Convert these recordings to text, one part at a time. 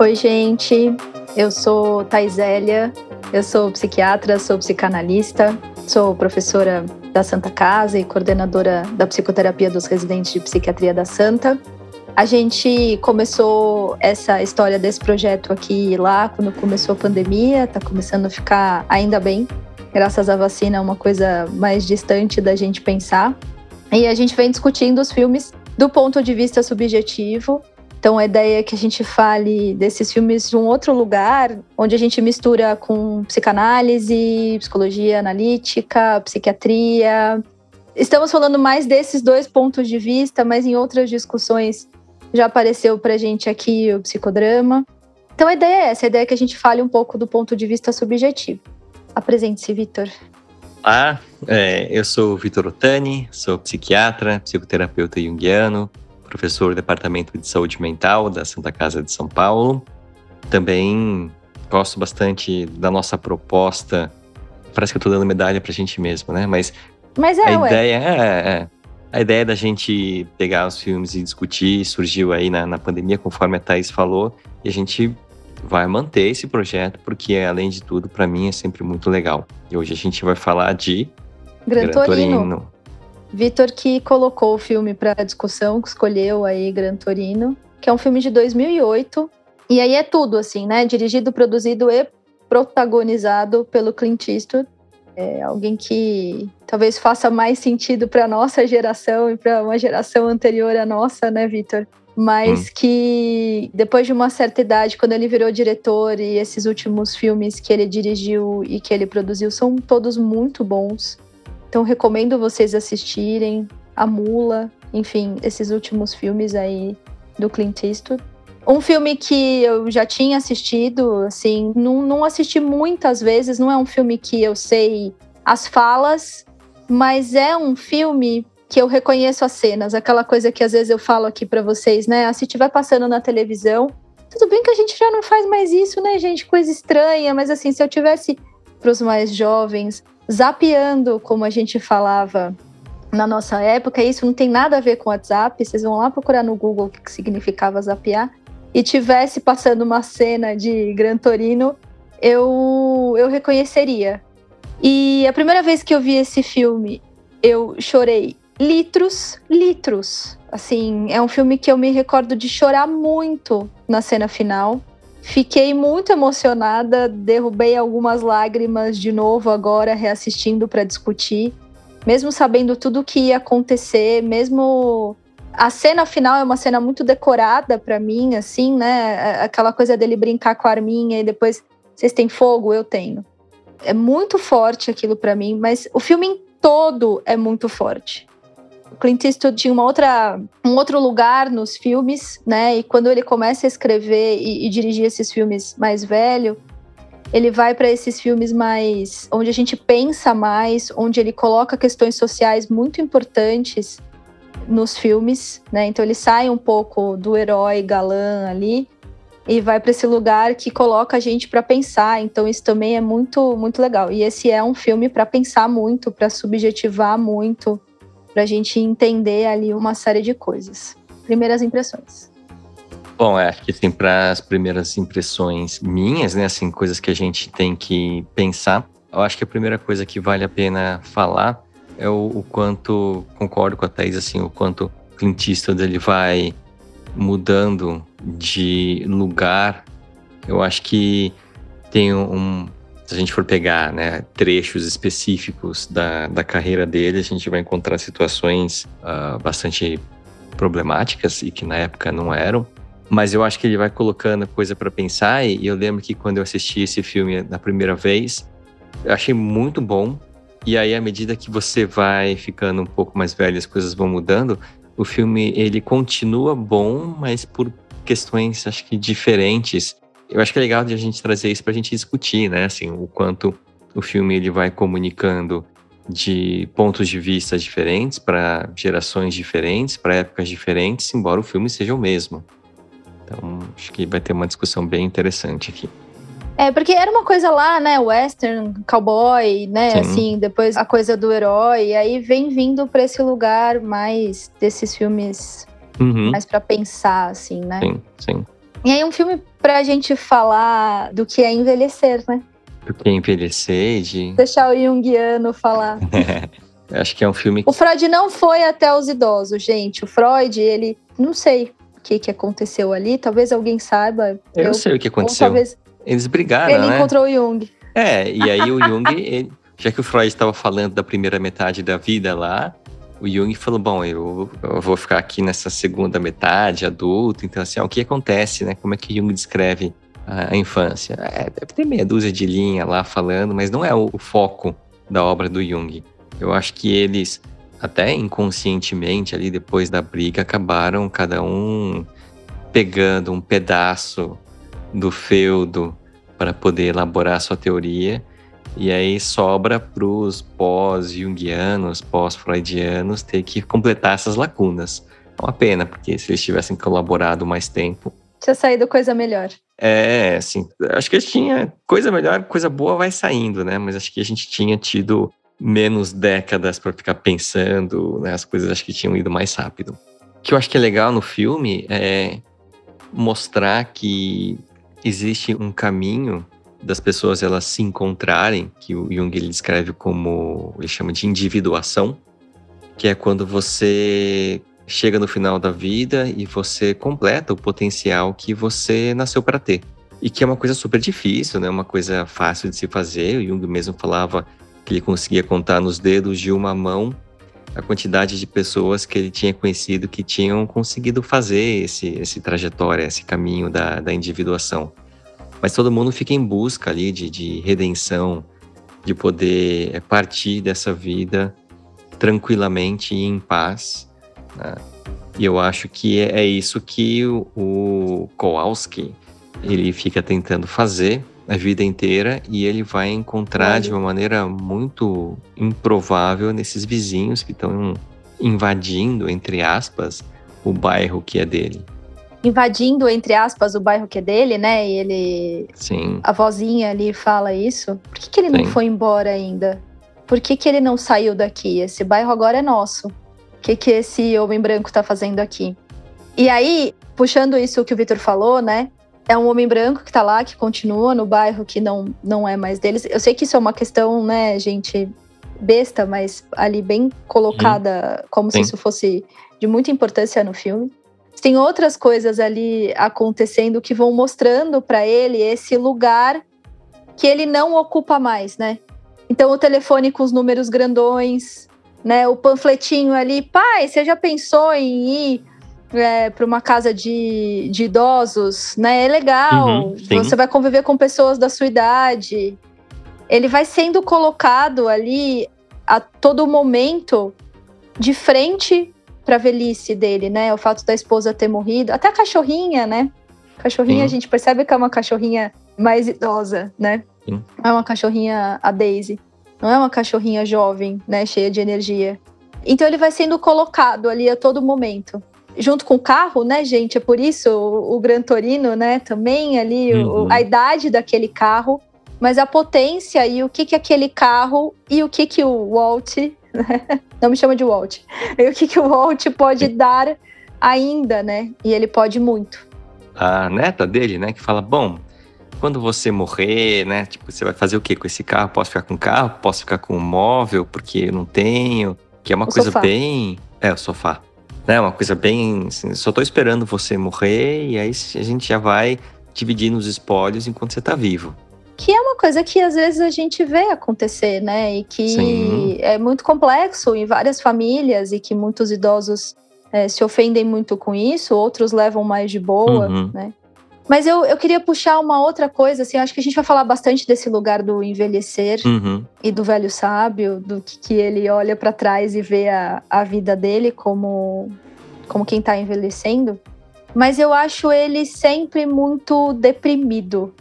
Oi, gente. Eu sou Taisélia. Eu sou psiquiatra, sou psicanalista, sou professora da Santa Casa e coordenadora da psicoterapia dos residentes de psiquiatria da Santa. A gente começou essa história desse projeto aqui lá quando começou a pandemia, tá começando a ficar ainda bem, graças à vacina, uma coisa mais distante da gente pensar. E a gente vem discutindo os filmes do ponto de vista subjetivo. Então a ideia é que a gente fale desses filmes de um outro lugar, onde a gente mistura com psicanálise, psicologia analítica, psiquiatria. Estamos falando mais desses dois pontos de vista, mas em outras discussões já apareceu para a gente aqui o psicodrama. Então a ideia é essa, a ideia é que a gente fale um pouco do ponto de vista subjetivo. Apresente-se, Vitor. Olá, é, eu sou Vitor Otani, sou psiquiatra, psicoterapeuta junguiano, professor do Departamento de Saúde Mental da Santa Casa de São Paulo. Também gosto bastante da nossa proposta. Parece que eu estou dando medalha para a gente mesmo, né? Mas, Mas é, a ué. ideia é, é, a ideia da gente pegar os filmes e discutir surgiu aí na, na pandemia, conforme a Thais falou, e a gente vai manter esse projeto, porque além de tudo, para mim é sempre muito legal. E hoje a gente vai falar de Gran, Gran Torino. Vitor que colocou o filme para discussão, que escolheu aí Gran Torino, que é um filme de 2008. E aí é tudo assim, né? Dirigido, produzido e protagonizado pelo Clint Eastwood. É alguém que talvez faça mais sentido para nossa geração e para uma geração anterior à nossa, né, Vitor? Mas hum. que depois de uma certa idade, quando ele virou diretor e esses últimos filmes que ele dirigiu e que ele produziu são todos muito bons. Então recomendo vocês assistirem A Mula, enfim, esses últimos filmes aí do Clint Eastwood. Um filme que eu já tinha assistido, assim, não, não assisti muitas vezes, não é um filme que eu sei as falas, mas é um filme que eu reconheço as cenas, aquela coisa que às vezes eu falo aqui para vocês, né? Ah, se estiver passando na televisão, tudo bem que a gente já não faz mais isso, né, gente? Coisa estranha, mas assim, se eu tivesse para os mais jovens zapeando, como a gente falava na nossa época, isso não tem nada a ver com WhatsApp, vocês vão lá procurar no Google o que significava zapear, e tivesse passando uma cena de Gran Torino, eu, eu reconheceria. E a primeira vez que eu vi esse filme, eu chorei litros, litros. Assim, é um filme que eu me recordo de chorar muito na cena final. Fiquei muito emocionada, derrubei algumas lágrimas de novo agora, reassistindo para discutir. Mesmo sabendo tudo o que ia acontecer, mesmo a cena final é uma cena muito decorada para mim, assim, né? Aquela coisa dele brincar com a arminha e depois vocês têm fogo, eu tenho. É muito forte aquilo para mim, mas o filme todo é muito forte. Clint Eastwood tinha uma outra, um outro lugar nos filmes, né? E quando ele começa a escrever e, e dirigir esses filmes mais velho, ele vai para esses filmes mais onde a gente pensa mais, onde ele coloca questões sociais muito importantes nos filmes, né? Então ele sai um pouco do herói galã ali e vai para esse lugar que coloca a gente para pensar. Então isso também é muito muito legal. E esse é um filme para pensar muito, para subjetivar muito, para a gente entender ali uma série de coisas. Primeiras impressões. Bom, é, acho que assim, para as primeiras impressões minhas, né, assim, coisas que a gente tem que pensar, eu acho que a primeira coisa que vale a pena falar é o, o quanto, concordo com a Thais, assim, o quanto Clint Eastwood ele vai mudando de lugar. Eu acho que tem um, se a gente for pegar né, trechos específicos da, da carreira dele, a gente vai encontrar situações uh, bastante problemáticas e que na época não eram. Mas eu acho que ele vai colocando coisa para pensar. E eu lembro que quando eu assisti esse filme na primeira vez, eu achei muito bom. E aí, à medida que você vai ficando um pouco mais velho, as coisas vão mudando. O filme ele continua bom, mas por questões acho que diferentes eu acho que é legal de a gente trazer isso para a gente discutir, né? Assim, o quanto o filme ele vai comunicando de pontos de vista diferentes para gerações diferentes, para épocas diferentes, embora o filme seja o mesmo. Então, acho que vai ter uma discussão bem interessante aqui. É, porque era uma coisa lá, né, western, cowboy, né, Sim. assim, depois a coisa do herói, e aí vem vindo para esse lugar mais desses filmes uhum. mais para pensar, assim, né? Sim, sim. E aí um filme pra gente falar do que é envelhecer, né? Do que é envelhecer, de... Deixar o Jungiano falar. Acho que é um filme. O Freud não foi até os idosos, gente. O Freud, ele. Não sei o que, que aconteceu ali. Talvez alguém saiba. Eu, eu sei o que aconteceu. Talvez... Eles brigaram. Ele né? encontrou o Jung. É, e aí o Jung, ele... já que o Freud estava falando da primeira metade da vida lá, o Jung falou: Bom, eu, eu, vou ficar aqui nessa segunda metade, adulto. Então, assim, ó, o que acontece, né? Como é que Jung descreve a, a infância? É, deve ter meia dúzia de linha lá falando, mas não é o, o foco da obra do Jung. Eu acho que eles, até inconscientemente, ali depois da briga, acabaram cada um pegando um pedaço do feudo para poder elaborar sua teoria. E aí sobra para os pós-jungianos, pós-freudianos, ter que completar essas lacunas. É uma pena, porque se eles tivessem colaborado mais tempo. Tinha saído coisa melhor. É, assim, acho que tinha coisa melhor, coisa boa vai saindo, né? Mas acho que a gente tinha tido menos décadas para ficar pensando, né? As coisas acho que tinham ido mais rápido. O que eu acho que é legal no filme é mostrar que existe um caminho das pessoas elas se encontrarem, que o Jung ele descreve como, ele chama de individuação, que é quando você chega no final da vida e você completa o potencial que você nasceu para ter. E que é uma coisa super difícil, né? Uma coisa fácil de se fazer. O Jung mesmo falava que ele conseguia contar nos dedos de uma mão a quantidade de pessoas que ele tinha conhecido que tinham conseguido fazer esse, esse trajetória, esse caminho da, da individuação. Mas todo mundo fica em busca ali de, de redenção, de poder é, partir dessa vida tranquilamente e em paz. Né? E eu acho que é, é isso que o, o Kowalski ele fica tentando fazer a vida inteira e ele vai encontrar de uma maneira muito improvável nesses vizinhos que estão invadindo, entre aspas, o bairro que é dele. Invadindo, entre aspas, o bairro que é dele, né? E ele. Sim. A vozinha ali fala isso. Por que, que ele Sim. não foi embora ainda? Por que, que ele não saiu daqui? Esse bairro agora é nosso. O que, que esse homem branco tá fazendo aqui? E aí, puxando isso que o Vitor falou, né? é um homem branco que tá lá, que continua no bairro que não, não é mais deles. Eu sei que isso é uma questão, né, gente, besta, mas ali bem colocada, como Sim. se isso fosse de muita importância no filme. Tem outras coisas ali acontecendo que vão mostrando para ele esse lugar que ele não ocupa mais, né? Então o telefone com os números grandões, né? O panfletinho ali, pai, você já pensou em ir é, para uma casa de, de idosos, né? É legal. Uhum, você vai conviver com pessoas da sua idade. Ele vai sendo colocado ali a todo momento de frente para a velhice dele, né? O fato da esposa ter morrido, até a cachorrinha, né? Cachorrinha, Sim. a gente percebe que é uma cachorrinha mais idosa, né? Sim. É uma cachorrinha a Daisy. Não é uma cachorrinha jovem, né? Cheia de energia. Então ele vai sendo colocado ali a todo momento junto com o carro, né, gente? É por isso o, o Gran Torino, né? Também ali uhum. o, a idade daquele carro, mas a potência e o que que aquele carro e o que que o Walt? não me chama de Walt, e o que que o Walt pode dar ainda, né? E ele pode muito. A neta dele, né, que fala, bom, quando você morrer, né? Tipo, você vai fazer o que com esse carro? Posso ficar com o carro? Posso ficar com o móvel? Porque eu não tenho. Que é uma o coisa sofá. bem. É, o sofá né? Uma coisa bem. Assim, só tô esperando você morrer e aí a gente já vai dividindo os espólios enquanto você tá vivo. Que é uma coisa que às vezes a gente vê acontecer, né? E que Sim. é muito complexo em várias famílias e que muitos idosos é, se ofendem muito com isso, outros levam mais de boa, uhum. né? Mas eu, eu queria puxar uma outra coisa, assim, acho que a gente vai falar bastante desse lugar do envelhecer uhum. e do velho sábio, do que, que ele olha para trás e vê a, a vida dele como, como quem tá envelhecendo. Mas eu acho ele sempre muito deprimido.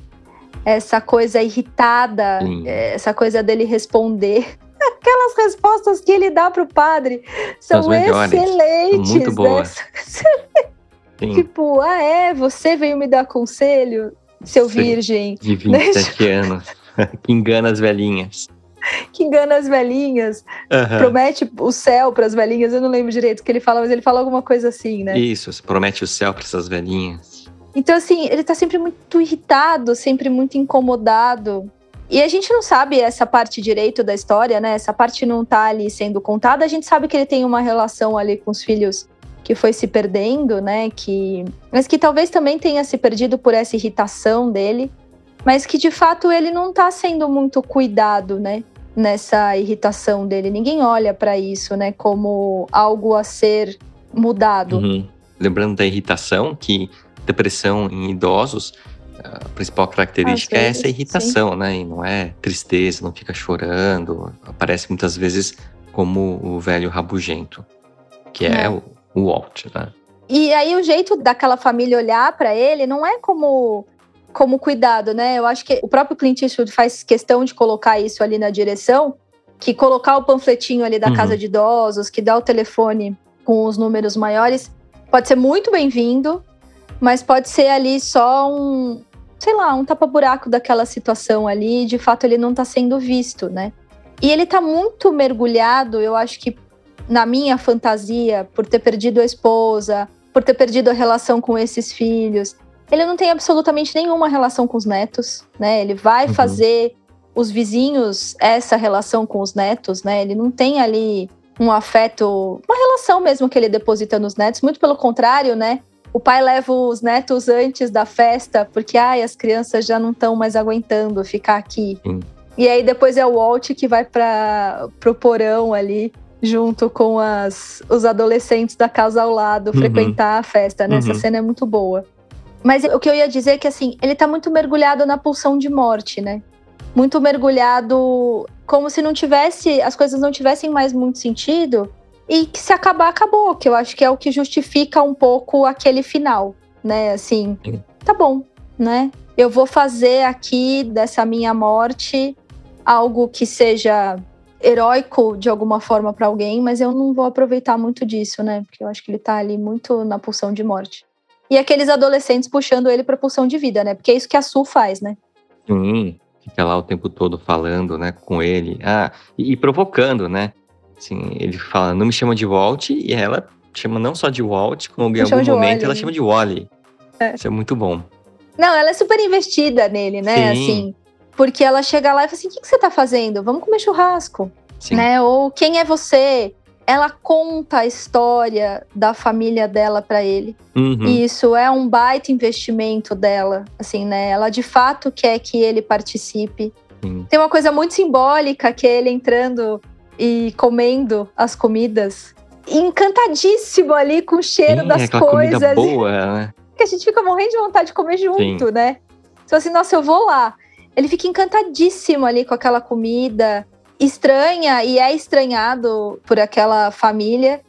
Essa coisa irritada, Sim. essa coisa dele responder aquelas respostas que ele dá pro padre são excelentes. Muito boas. Né? Tipo, ah, é, você veio me dar conselho, seu Sim. virgem. De 27 né? anos. que engana as velhinhas. Que engana as velhinhas. Uhum. Promete o céu para as velhinhas. Eu não lembro direito o que ele fala, mas ele fala alguma coisa assim, né? Isso, promete o céu para essas velhinhas. Então, assim, ele tá sempre muito irritado, sempre muito incomodado. E a gente não sabe essa parte direito da história, né? Essa parte não tá ali sendo contada. A gente sabe que ele tem uma relação ali com os filhos que foi se perdendo, né? Que, mas que talvez também tenha se perdido por essa irritação dele, mas que de fato ele não tá sendo muito cuidado, né? Nessa irritação dele. Ninguém olha para isso, né? Como algo a ser mudado. Uhum. Lembrando da irritação, que depressão em idosos a principal característica é essa irritação, sim. né? E não é tristeza, não fica chorando. Aparece muitas vezes como o velho rabugento, que é, é o, o Walt, né? E aí o jeito daquela família olhar para ele não é como como cuidado, né? Eu acho que o próprio Clint Eastwood faz questão de colocar isso ali na direção, que colocar o panfletinho ali da uhum. casa de idosos, que dá o telefone com os números maiores, pode ser muito bem-vindo, mas pode ser ali só um, sei lá, um tapa-buraco daquela situação ali, de fato ele não está sendo visto, né? E ele está muito mergulhado, eu acho que na minha fantasia, por ter perdido a esposa, por ter perdido a relação com esses filhos. Ele não tem absolutamente nenhuma relação com os netos, né? Ele vai uhum. fazer os vizinhos essa relação com os netos, né? Ele não tem ali um afeto, uma relação mesmo que ele deposita nos netos, muito pelo contrário, né? O pai leva os netos antes da festa, porque ai, as crianças já não estão mais aguentando ficar aqui. Sim. E aí depois é o Walt que vai para pro porão ali, junto com as, os adolescentes da casa ao lado, uhum. frequentar a festa. Né? Uhum. Essa cena é muito boa. Mas o que eu ia dizer é que assim, ele tá muito mergulhado na pulsão de morte, né? Muito mergulhado como se não tivesse, as coisas não tivessem mais muito sentido e que se acabar, acabou, que eu acho que é o que justifica um pouco aquele final, né? Assim, tá bom, né? Eu vou fazer aqui dessa minha morte algo que seja heróico de alguma forma para alguém, mas eu não vou aproveitar muito disso, né? Porque eu acho que ele tá ali muito na pulsão de morte. E aqueles adolescentes puxando ele para pulsão de vida, né? Porque é isso que a Sul faz, né? Sim, fica lá o tempo todo falando, né, com ele. Ah, e, e provocando, né? Assim, ele fala, não me chama de Walt, e ela chama não só de Walt, como em algum momento ela chama de Wally. É. Isso é muito bom. Não, ela é super investida nele, né? Sim. Assim, porque ela chega lá e fala assim: o que, que você tá fazendo? Vamos comer churrasco. Sim. Né? Ou quem é você? Ela conta a história da família dela para ele. Uhum. E isso é um baita investimento dela, assim, né? Ela de fato quer que ele participe. Sim. Tem uma coisa muito simbólica que é ele entrando e comendo as comidas, encantadíssimo ali com o cheiro Sim, das coisas. Comida boa, né? Que a gente fica morrendo de vontade de comer junto, Sim. né? Então assim, nossa, eu vou lá. Ele fica encantadíssimo ali com aquela comida, estranha e é estranhado por aquela família.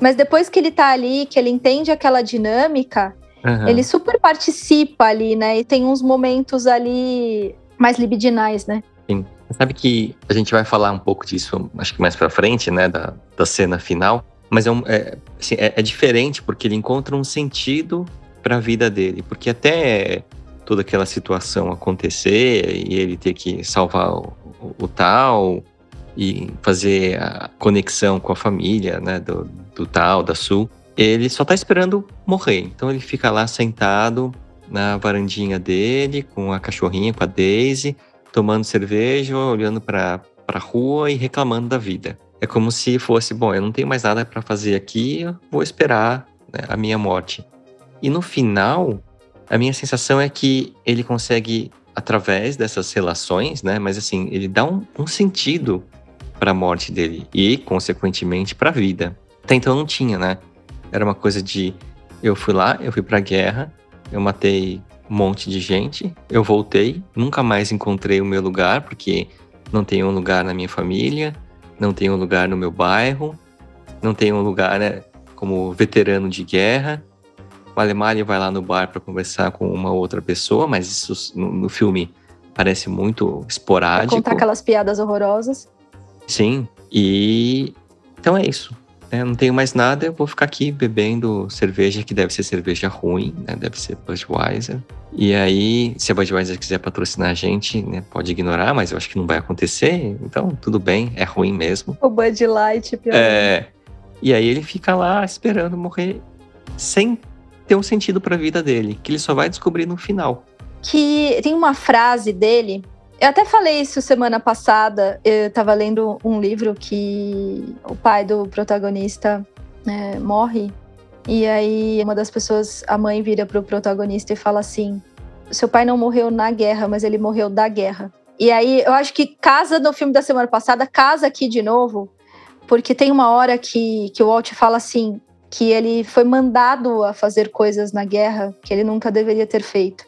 Mas depois que ele tá ali, que ele entende aquela dinâmica, uhum. ele super participa ali, né? E tem uns momentos ali mais libidinais, né? Sim. Sabe que a gente vai falar um pouco disso, acho que mais pra frente, né, da, da cena final, mas é, um, é, assim, é, é diferente porque ele encontra um sentido para a vida dele, porque até toda aquela situação acontecer e ele ter que salvar o, o, o tal e fazer a conexão com a família, né, do, do tal, da Sul, ele só tá esperando morrer. Então ele fica lá sentado na varandinha dele com a cachorrinha, com a Daisy, tomando cerveja, olhando para a rua e reclamando da vida. É como se fosse, bom, eu não tenho mais nada para fazer aqui, vou esperar né, a minha morte. E no final, a minha sensação é que ele consegue, através dessas relações, né, mas assim, ele dá um, um sentido para a morte dele e, consequentemente, para a vida. Até então não tinha, né? Era uma coisa de eu fui lá, eu fui para a guerra, eu matei um monte de gente. Eu voltei, nunca mais encontrei o meu lugar, porque não tenho um lugar na minha família, não tenho um lugar no meu bairro, não tenho um lugar né, como veterano de guerra. O Alemania vai lá no bar para conversar com uma outra pessoa, mas isso no, no filme parece muito esporádico. Pra contar aquelas piadas horrorosas. Sim, e então é isso. É, não tenho mais nada, eu vou ficar aqui bebendo cerveja que deve ser cerveja ruim, né? Deve ser Budweiser. E aí, se a Budweiser quiser patrocinar a gente, né, pode ignorar, mas eu acho que não vai acontecer. Então, tudo bem, é ruim mesmo. O Bud Light, pior. É. E aí ele fica lá esperando morrer sem ter um sentido para a vida dele, que ele só vai descobrir no final. Que tem uma frase dele eu até falei isso semana passada. Eu estava lendo um livro que o pai do protagonista né, morre. E aí uma das pessoas, a mãe vira pro protagonista e fala assim: seu pai não morreu na guerra, mas ele morreu da guerra. E aí eu acho que casa no filme da semana passada, casa aqui de novo, porque tem uma hora que, que o Walt fala assim: que ele foi mandado a fazer coisas na guerra que ele nunca deveria ter feito.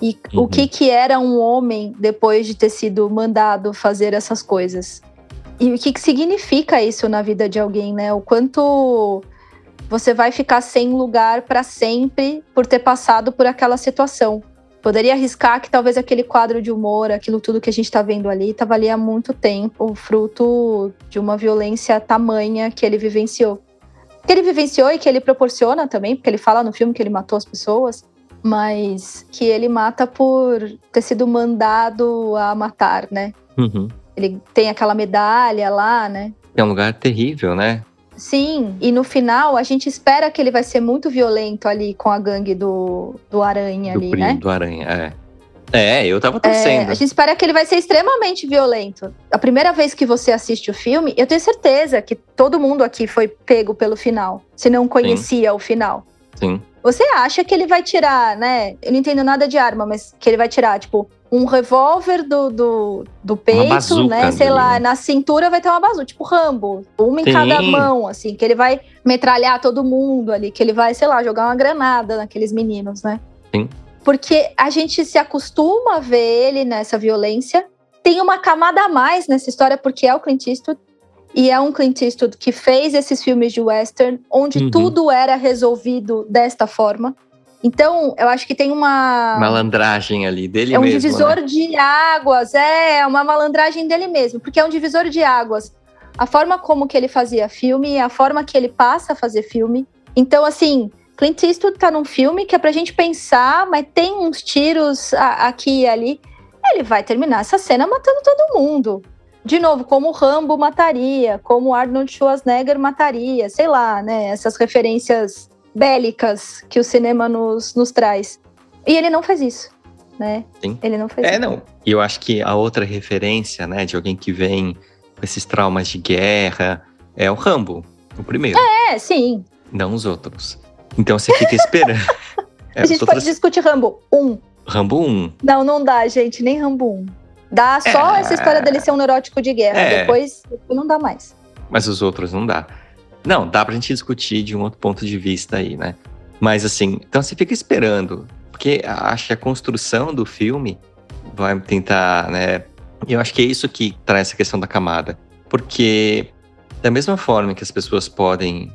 E uhum. o que, que era um homem depois de ter sido mandado fazer essas coisas? E o que, que significa isso na vida de alguém, né? O quanto você vai ficar sem lugar para sempre por ter passado por aquela situação. Poderia arriscar que talvez aquele quadro de humor, aquilo tudo que a gente está vendo ali, estava ali há muito tempo, fruto de uma violência tamanha que ele vivenciou. Que ele vivenciou e que ele proporciona também, porque ele fala no filme que ele matou as pessoas mas que ele mata por ter sido mandado a matar, né? Uhum. Ele tem aquela medalha lá, né? É um lugar terrível, né? Sim, e no final a gente espera que ele vai ser muito violento ali com a gangue do, do Aranha do ali, né? Do Aranha, é. É, eu tava torcendo. É, a gente espera que ele vai ser extremamente violento. A primeira vez que você assiste o filme, eu tenho certeza que todo mundo aqui foi pego pelo final, se não conhecia Sim. o final. Sim. Você acha que ele vai tirar, né? Eu não entendo nada de arma, mas que ele vai tirar, tipo, um revólver do, do, do peito, né? Sei lá, na cintura vai ter uma bazuca, tipo Rambo. Uma em Sim. cada mão, assim, que ele vai metralhar todo mundo ali, que ele vai, sei lá, jogar uma granada naqueles meninos, né? Sim. Porque a gente se acostuma a ver ele nessa violência. Tem uma camada a mais nessa história, porque é o Clint Eastwood. E é um Clint Eastwood que fez esses filmes de western, onde uhum. tudo era resolvido desta forma. Então, eu acho que tem uma. Malandragem ali dele é mesmo. É um divisor né? de águas, é uma malandragem dele mesmo, porque é um divisor de águas. A forma como que ele fazia filme, a forma que ele passa a fazer filme. Então, assim, Clint Eastwood tá num filme que é pra gente pensar, mas tem uns tiros aqui e ali. Ele vai terminar essa cena matando todo mundo de novo, como Rambo mataria, como Arnold Schwarzenegger mataria, sei lá, né? Essas referências bélicas que o cinema nos, nos traz. E ele não faz isso, né? Sim. Ele não faz é, isso. É, não. E eu acho que a outra referência, né, de alguém que vem com esses traumas de guerra é o Rambo, o primeiro. É, sim. Não os outros. Então você fica esperando. é, a gente pode outros... discutir Rambo 1. Rambo 1. Não, não dá, gente, nem Rambo 1. Dá só é... essa história dele ser um neurótico de guerra. É... Depois, depois não dá mais. Mas os outros não dá. Não, dá pra gente discutir de um outro ponto de vista aí, né? Mas assim, então você fica esperando. Porque acho que a construção do filme vai tentar, né? Eu acho que é isso que traz essa questão da camada. Porque da mesma forma que as pessoas podem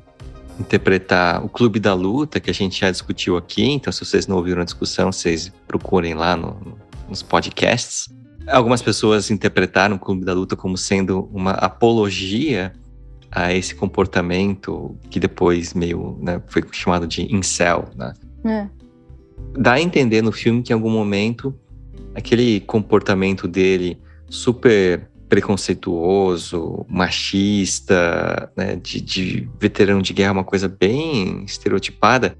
interpretar o Clube da Luta, que a gente já discutiu aqui, então se vocês não ouviram a discussão, vocês procurem lá no, nos podcasts. Algumas pessoas interpretaram o Clube da Luta como sendo uma apologia a esse comportamento que depois meio né, foi chamado de incel, né? É. Dá a entender no filme que em algum momento aquele comportamento dele super preconceituoso, machista, né, de, de veterano de guerra, uma coisa bem estereotipada,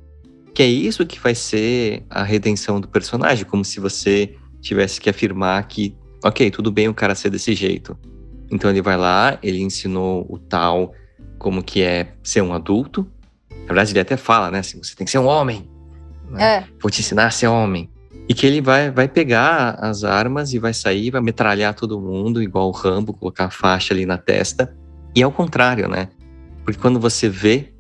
que é isso que vai ser a redenção do personagem, como se você tivesse que afirmar que, ok, tudo bem o cara ser desse jeito. Então ele vai lá, ele ensinou o tal como que é ser um adulto. Na verdade, ele até fala, né? Assim, você tem que ser um homem. Né? É. Vou te ensinar a ser homem. E que ele vai, vai pegar as armas e vai sair, vai metralhar todo mundo, igual o Rambo, colocar a faixa ali na testa. E é o contrário, né? Porque quando você vê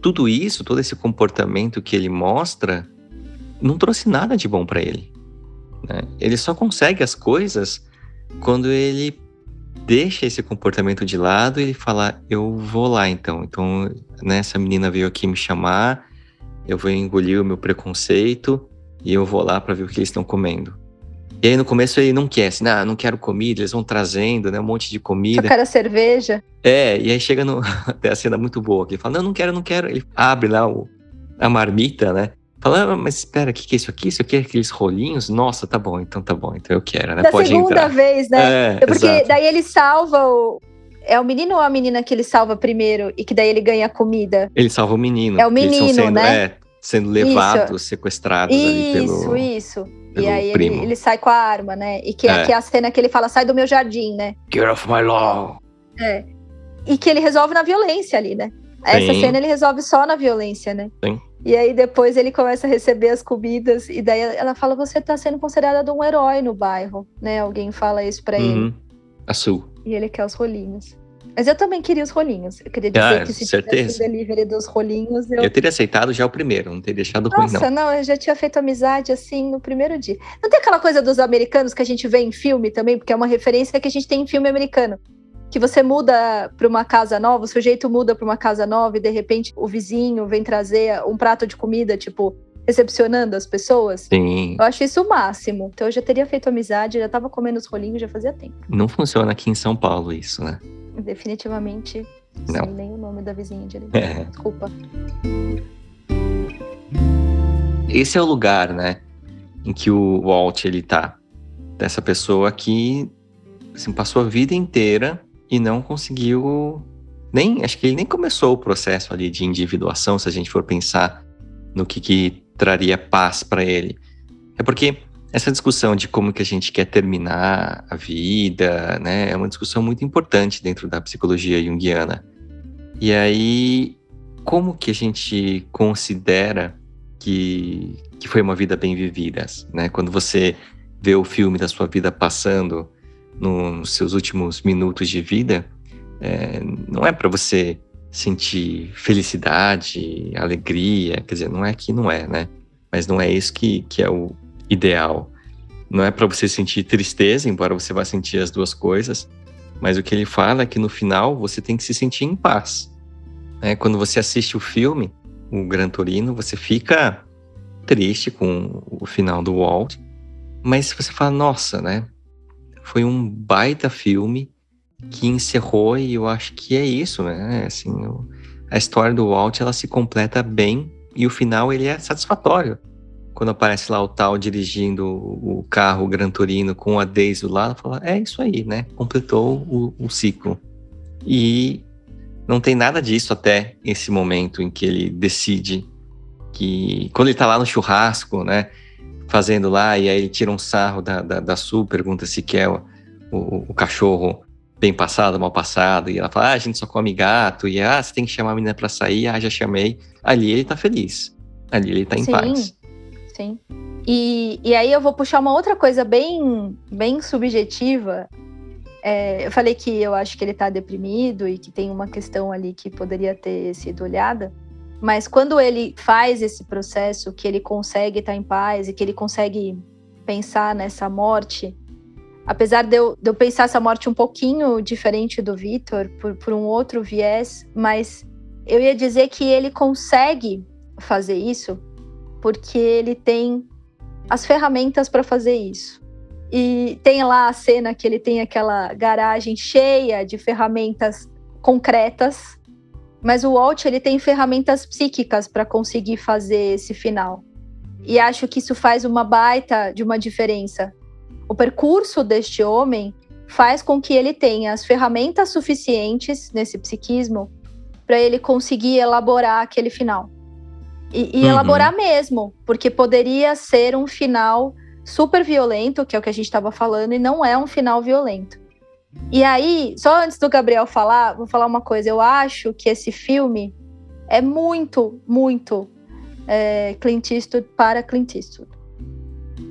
tudo isso, todo esse comportamento que ele mostra, não trouxe nada de bom para ele. Né? Ele só consegue as coisas quando ele deixa esse comportamento de lado e ele fala: Eu vou lá então. Então, né, essa menina veio aqui me chamar, eu vou engolir o meu preconceito e eu vou lá para ver o que eles estão comendo. E aí no começo ele não quer, assim, ah, não quero comida, eles vão trazendo, né, um monte de comida. Só quero cerveja. É, e aí chega no, até a cena muito boa, que ele fala, não, não quero, não quero. Ele abre lá o, a marmita, né, Fala, ah, mas espera, o que, que é isso aqui? Isso aqui é aqueles rolinhos? Nossa, tá bom, então tá bom, então eu quero, né? Da Pode segunda entrar. vez, né? É, é porque exato. daí ele salva o. É o menino ou a menina que ele salva primeiro e que daí ele ganha comida? Ele salva o menino. É o menino, sendo, né? É, sendo levados, isso. sequestrados isso, ali pelo. Isso, isso. E aí ele, ele, sai com a arma, né? E que é. aqui é a cena que ele fala: sai do meu jardim, né? Get off my lawn. É. E que ele resolve na violência ali, né? Essa Sim. cena ele resolve só na violência, né? Sim. E aí depois ele começa a receber as comidas e daí ela fala: "Você tá sendo considerada um herói no bairro", né? Alguém fala isso para uhum. ele. A Sul. E ele quer os rolinhos. Mas eu também queria os rolinhos. Eu queria dizer ah, que se certeza. tivesse o delivery dos rolinhos, eu... eu teria aceitado já o primeiro, não teria deixado Nossa, ruim, não. Nossa, não, eu já tinha feito amizade assim no primeiro dia. Não tem aquela coisa dos americanos que a gente vê em filme também, porque é uma referência que a gente tem em filme americano que você muda para uma casa nova, o sujeito muda para uma casa nova e de repente o vizinho vem trazer um prato de comida, tipo, recepcionando as pessoas. Sim. Eu acho isso o máximo. Então eu já teria feito amizade, já tava comendo os rolinhos já fazia tempo. Não funciona aqui em São Paulo isso, né? Definitivamente. Não. Sei nem o nome da vizinha direito. É. Desculpa. Esse é o lugar, né, em que o Walt ele tá. Dessa pessoa que assim, passou a vida inteira e não conseguiu nem acho que ele nem começou o processo ali de individuação se a gente for pensar no que, que traria paz para ele. É porque essa discussão de como que a gente quer terminar a vida né é uma discussão muito importante dentro da psicologia junguiana. E aí como que a gente considera que, que foi uma vida bem vivida né? Quando você vê o filme da sua vida passando nos seus últimos minutos de vida, é, não é para você sentir felicidade, alegria, quer dizer, não é que não é, né? Mas não é isso que, que é o ideal. Não é para você sentir tristeza, embora você vá sentir as duas coisas, mas o que ele fala é que no final você tem que se sentir em paz. Né? Quando você assiste o filme, o Gran Torino, você fica triste com o final do Walt, mas você fala, nossa, né? Foi um baita filme que encerrou e eu acho que é isso, né? Assim, o, a história do Walt ela se completa bem e o final ele é satisfatório. Quando aparece lá o tal dirigindo o carro o Gran Torino com a Daisy do lado, fala, é isso aí, né? Completou o, o ciclo. E não tem nada disso até esse momento em que ele decide que quando ele tá lá no churrasco, né? Fazendo lá, e aí ele tira um sarro da, da, da Su, pergunta se quer o, o, o, cachorro bem passado, mal passado, e ela fala, ah, a gente só come gato, e ah, você tem que chamar a menina pra sair, ah, já chamei. Ali ele tá feliz, ali ele tá em sim, paz. Sim, e, e aí eu vou puxar uma outra coisa bem, bem subjetiva, é, eu falei que eu acho que ele tá deprimido e que tem uma questão ali que poderia ter sido olhada, mas quando ele faz esse processo, que ele consegue estar em paz e que ele consegue pensar nessa morte, apesar de eu, de eu pensar essa morte um pouquinho diferente do Vitor, por, por um outro viés, mas eu ia dizer que ele consegue fazer isso porque ele tem as ferramentas para fazer isso. E tem lá a cena que ele tem aquela garagem cheia de ferramentas concretas mas o Walt ele tem ferramentas psíquicas para conseguir fazer esse final. E acho que isso faz uma baita de uma diferença. O percurso deste homem faz com que ele tenha as ferramentas suficientes nesse psiquismo para ele conseguir elaborar aquele final. E, e uhum. elaborar mesmo, porque poderia ser um final super violento, que é o que a gente estava falando, e não é um final violento. E aí, só antes do Gabriel falar, vou falar uma coisa. Eu acho que esse filme é muito, muito é, Clint Eastwood para Clint Eastwood.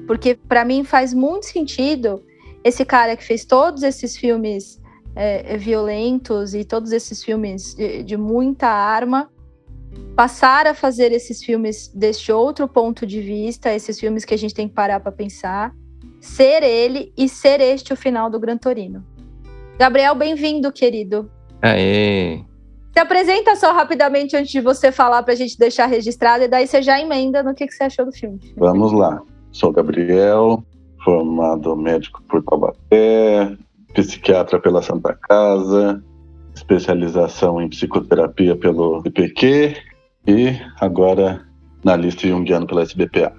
Porque para mim faz muito sentido esse cara que fez todos esses filmes é, violentos e todos esses filmes de, de muita arma passar a fazer esses filmes deste outro ponto de vista, esses filmes que a gente tem que parar para pensar, ser ele e ser este o final do Gran Torino. Gabriel, bem-vindo, querido. Aê! Se apresenta só rapidamente antes de você falar para a gente deixar registrado e daí você já emenda no que, que você achou do filme. Vamos lá. Sou Gabriel, formado médico por Taubaté, psiquiatra pela Santa Casa, especialização em psicoterapia pelo IPQ e agora na lista junguiano pela SBPA.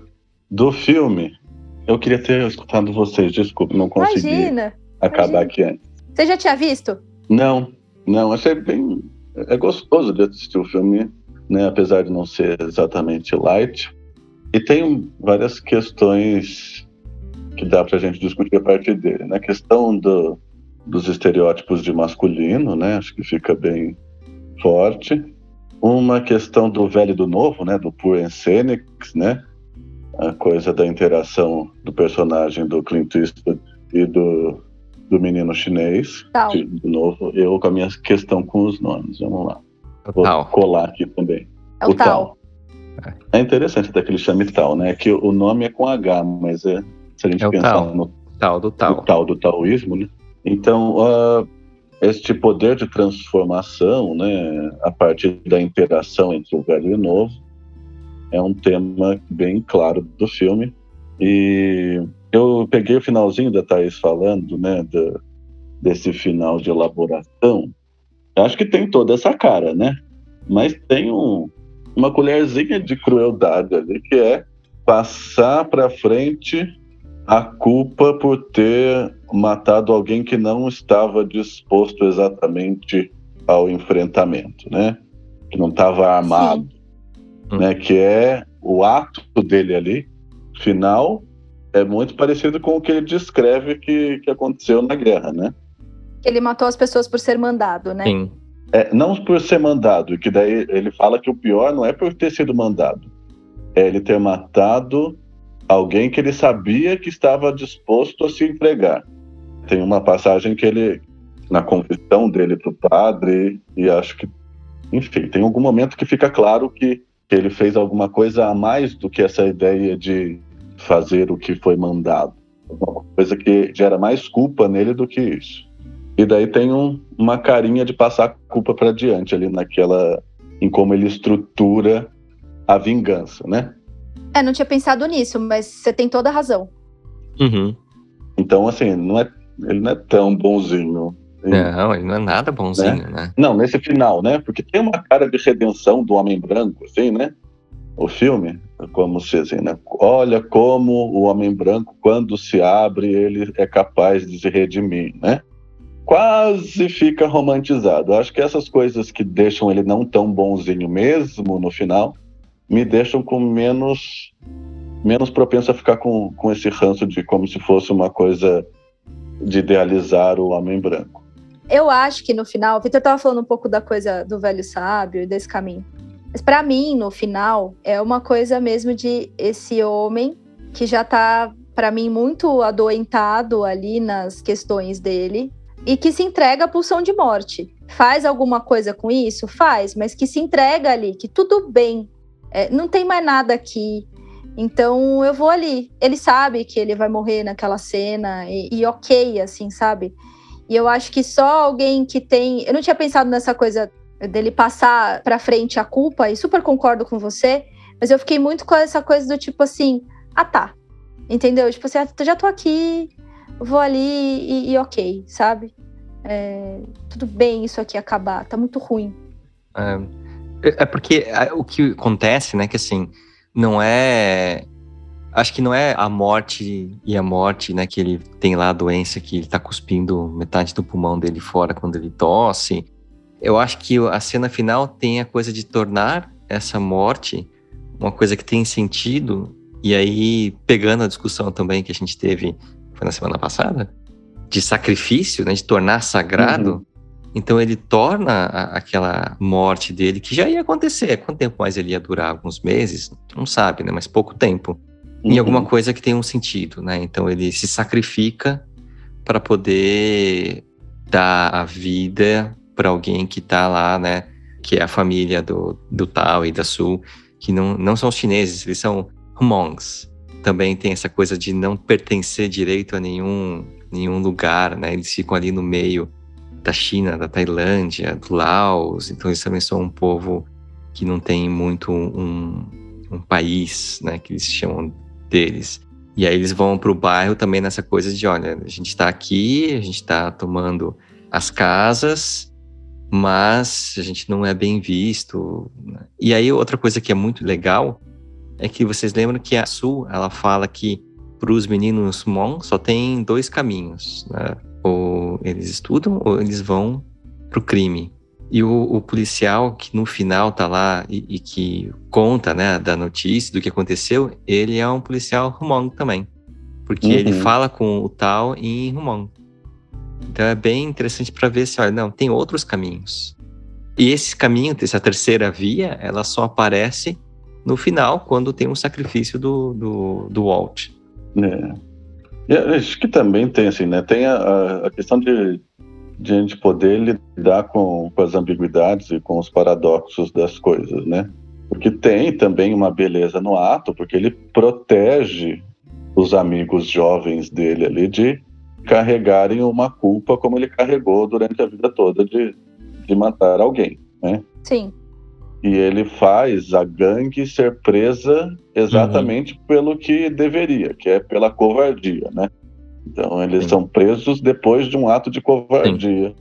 Do filme, eu queria ter escutado vocês, desculpa, não consegui imagina, acabar imagina. aqui antes. Você já tinha visto? Não, não. Achei bem. É gostoso de assistir o filme né, apesar de não ser exatamente light. E tem várias questões que dá para a gente discutir a partir dele. Né? A questão do, dos estereótipos de masculino, né? acho que fica bem forte. Uma questão do velho e do novo, né? do Pure and né? a coisa da interação do personagem do Clint Eastwood e do, do menino chinês. De, de novo, eu com a minha questão com os nomes. Vamos lá. Vou tal. colar aqui também. É o, o tal. tal. É interessante até que ele chame tal, né? Que o nome é com H, mas é, se a gente é pensar tal. no tal do tal. No tal do taoísmo, né? Então, uh, este poder de transformação, né, a partir da interação entre o velho e o novo, é um tema bem claro do filme. E eu peguei o finalzinho da Thaís falando, né, do, desse final de elaboração. Acho que tem toda essa cara, né? Mas tem um, uma colherzinha de crueldade ali, que é passar para frente a culpa por ter matado alguém que não estava disposto exatamente ao enfrentamento, né? Que não estava armado, Sim. né? Que é o ato dele ali, final, é muito parecido com o que ele descreve que, que aconteceu na guerra, né? Ele matou as pessoas por ser mandado, né? Sim. É, não por ser mandado, que daí ele fala que o pior não é por ter sido mandado, é ele ter matado alguém que ele sabia que estava disposto a se entregar. Tem uma passagem que ele, na confissão dele para o padre, e acho que, enfim, tem algum momento que fica claro que, que ele fez alguma coisa a mais do que essa ideia de fazer o que foi mandado. Uma coisa que gera mais culpa nele do que isso. E daí tem um, uma carinha de passar a culpa para diante ali naquela em como ele estrutura a vingança, né? É, não tinha pensado nisso, mas você tem toda a razão. Uhum. Então, assim, não é, ele não é tão bonzinho. Não, ele não é nada bonzinho, né? né? Não, nesse final, né? Porque tem uma cara de redenção do homem branco, assim, né? O filme, como se assim, né? Olha como o homem branco, quando se abre, ele é capaz de se redimir, né? Quase fica romantizado. Eu acho que essas coisas que deixam ele não tão bonzinho mesmo no final, me deixam com menos menos propenso a ficar com, com esse ranço de como se fosse uma coisa de idealizar o homem branco. Eu acho que no final, o Vitor estava falando um pouco da coisa do velho sábio e desse caminho. Mas para mim, no final, é uma coisa mesmo de esse homem que já está, para mim, muito adoentado ali nas questões dele e que se entrega à pulsão de morte. Faz alguma coisa com isso? Faz, mas que se entrega ali, que tudo bem, é, não tem mais nada aqui. Então eu vou ali. Ele sabe que ele vai morrer naquela cena e, e ok, assim, sabe? E eu acho que só alguém que tem. Eu não tinha pensado nessa coisa dele passar para frente a culpa, e super concordo com você, mas eu fiquei muito com essa coisa do tipo assim: ah tá, entendeu? Tipo assim, ah, já tô aqui, vou ali e, e ok, sabe? É, tudo bem isso aqui acabar, tá muito ruim. É, é porque é, o que acontece, né, que assim, não é. Acho que não é a morte e a morte, né, que ele tem lá a doença que ele tá cuspindo metade do pulmão dele fora quando ele tosse. Eu acho que a cena final tem a coisa de tornar essa morte uma coisa que tem sentido. E aí, pegando a discussão também que a gente teve, foi na semana passada, de sacrifício, né, de tornar sagrado, uhum. Então ele torna a, aquela morte dele, que já ia acontecer. Quanto tempo mais ele ia durar? Alguns meses? Não sabe, né? Mas pouco tempo. Uhum. Em alguma coisa que tem um sentido, né? Então ele se sacrifica para poder dar a vida para alguém que está lá, né? Que é a família do, do Tao e da Sul, que não, não são os chineses, eles são Hmongs. Também tem essa coisa de não pertencer direito a nenhum, nenhum lugar, né? Eles ficam ali no meio da China, da Tailândia, do Laos. Então eles também são um povo que não tem muito um, um país, né, que eles chamam deles. E aí eles vão para o bairro também nessa coisa de, olha, a gente está aqui, a gente está tomando as casas, mas a gente não é bem visto. E aí outra coisa que é muito legal é que vocês lembram que a Sul, ela fala que para os meninos Mon só tem dois caminhos, né? Ou eles estudam ou eles vão pro crime. E o, o, policial que no final tá lá e, e, que conta, né, da notícia, do que aconteceu, ele é um policial Hmong também. Porque uhum. ele fala com o tal em Hmong. Então é bem interessante para ver se, olha, não, tem outros caminhos. E esse caminho, essa terceira via, ela só aparece no final, quando tem um sacrifício do, do, do Walt. É. E acho que também tem, assim, né? Tem a, a questão de, de a gente poder lidar com, com as ambiguidades e com os paradoxos das coisas, né? Porque tem também uma beleza no ato, porque ele protege os amigos jovens dele ali de carregarem uma culpa como ele carregou durante a vida toda de, de matar alguém, né? Sim. E ele faz a gangue ser presa exatamente uhum. pelo que deveria, que é pela covardia, né? Então eles Sim. são presos depois de um ato de covardia, Sim.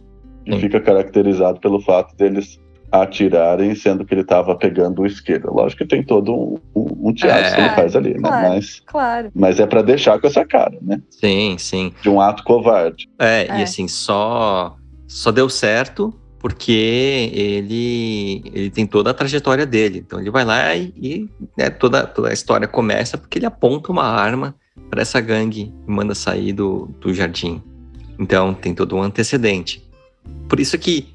que Sim. fica caracterizado pelo fato deles atirarem, sendo que ele estava pegando o isqueiro. Lógico que tem todo um, um, um teatro é, que ele faz ali, claro, né? Mas, claro. mas é para deixar com essa cara, né? Sim, sim. De um ato covarde. É, é. e assim, só, só deu certo porque ele, ele tem toda a trajetória dele. Então ele vai lá e, e né, toda, toda a história começa porque ele aponta uma arma para essa gangue e manda sair do, do jardim. Então tem todo um antecedente. Por isso que,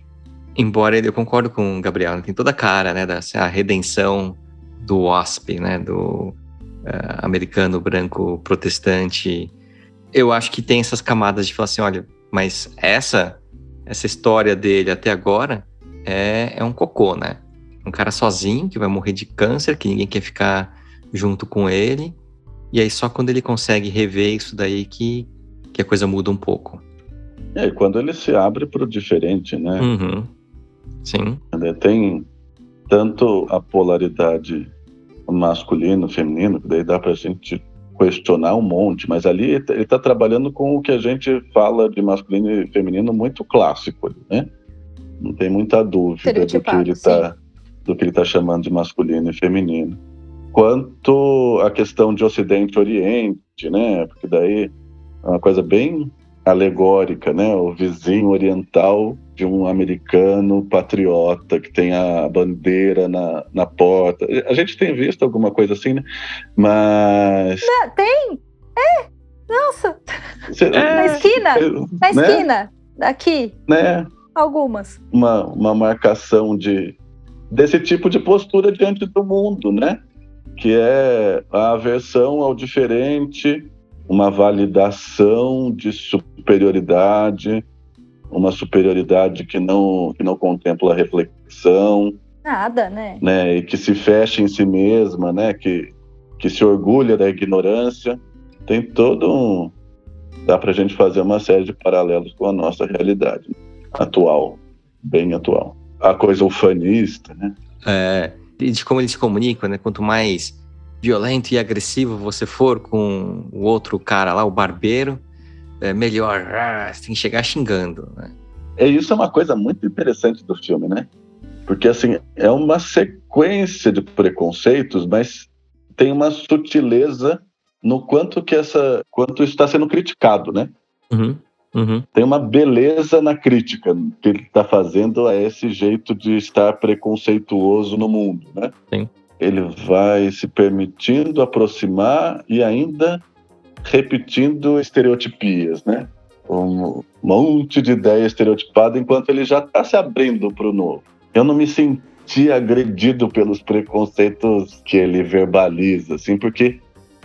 embora eu concordo com o Gabriel, tem toda a cara né, da a redenção do WASP, né, do uh, americano branco protestante. Eu acho que tem essas camadas de falar assim, olha, mas essa essa história dele até agora é, é um cocô, né? Um cara sozinho que vai morrer de câncer, que ninguém quer ficar junto com ele. E aí só quando ele consegue rever isso daí que, que a coisa muda um pouco. É, quando ele se abre para o diferente, né? Uhum. Sim. Tem tanto a polaridade masculino, feminino, que daí dá para a gente questionar um monte, mas ali ele está trabalhando com o que a gente fala de masculino e feminino muito clássico, né? Não tem muita dúvida do que ele está do que ele está chamando de masculino e feminino. Quanto à questão de Ocidente e Oriente, né? Porque daí é uma coisa bem alegórica, né? O vizinho oriental de um americano patriota que tem a bandeira na, na porta. A gente tem visto alguma coisa assim, né? Mas. Não, tem! É! Nossa! Cê, na esquina! Na né? esquina! Aqui! Né? Algumas. Uma, uma marcação de, desse tipo de postura diante do mundo, né? Que é a aversão ao diferente, uma validação de superioridade, uma superioridade que não, que não contempla a reflexão. Nada, né? né? E que se fecha em si mesma, né? Que, que se orgulha da ignorância. Tem todo um. Dá para a gente fazer uma série de paralelos com a nossa realidade atual, bem atual. A coisa ufanista, né? É, de como eles se comunicam, né? Quanto mais violento e agressivo você for com o outro cara lá, o barbeiro, é melhor. Ah, você tem que chegar xingando, né? É, isso é uma coisa muito interessante do filme, né? Porque, assim, é uma sequência de preconceitos, mas tem uma sutileza no quanto que essa, quanto está sendo criticado, né? Uhum, uhum. Tem uma beleza na crítica que ele está fazendo a esse jeito de estar preconceituoso no mundo, né? Sim ele vai se permitindo aproximar e ainda repetindo estereotipias, né? Um monte de ideia estereotipada enquanto ele já está se abrindo para o novo. Eu não me senti agredido pelos preconceitos que ele verbaliza, assim, porque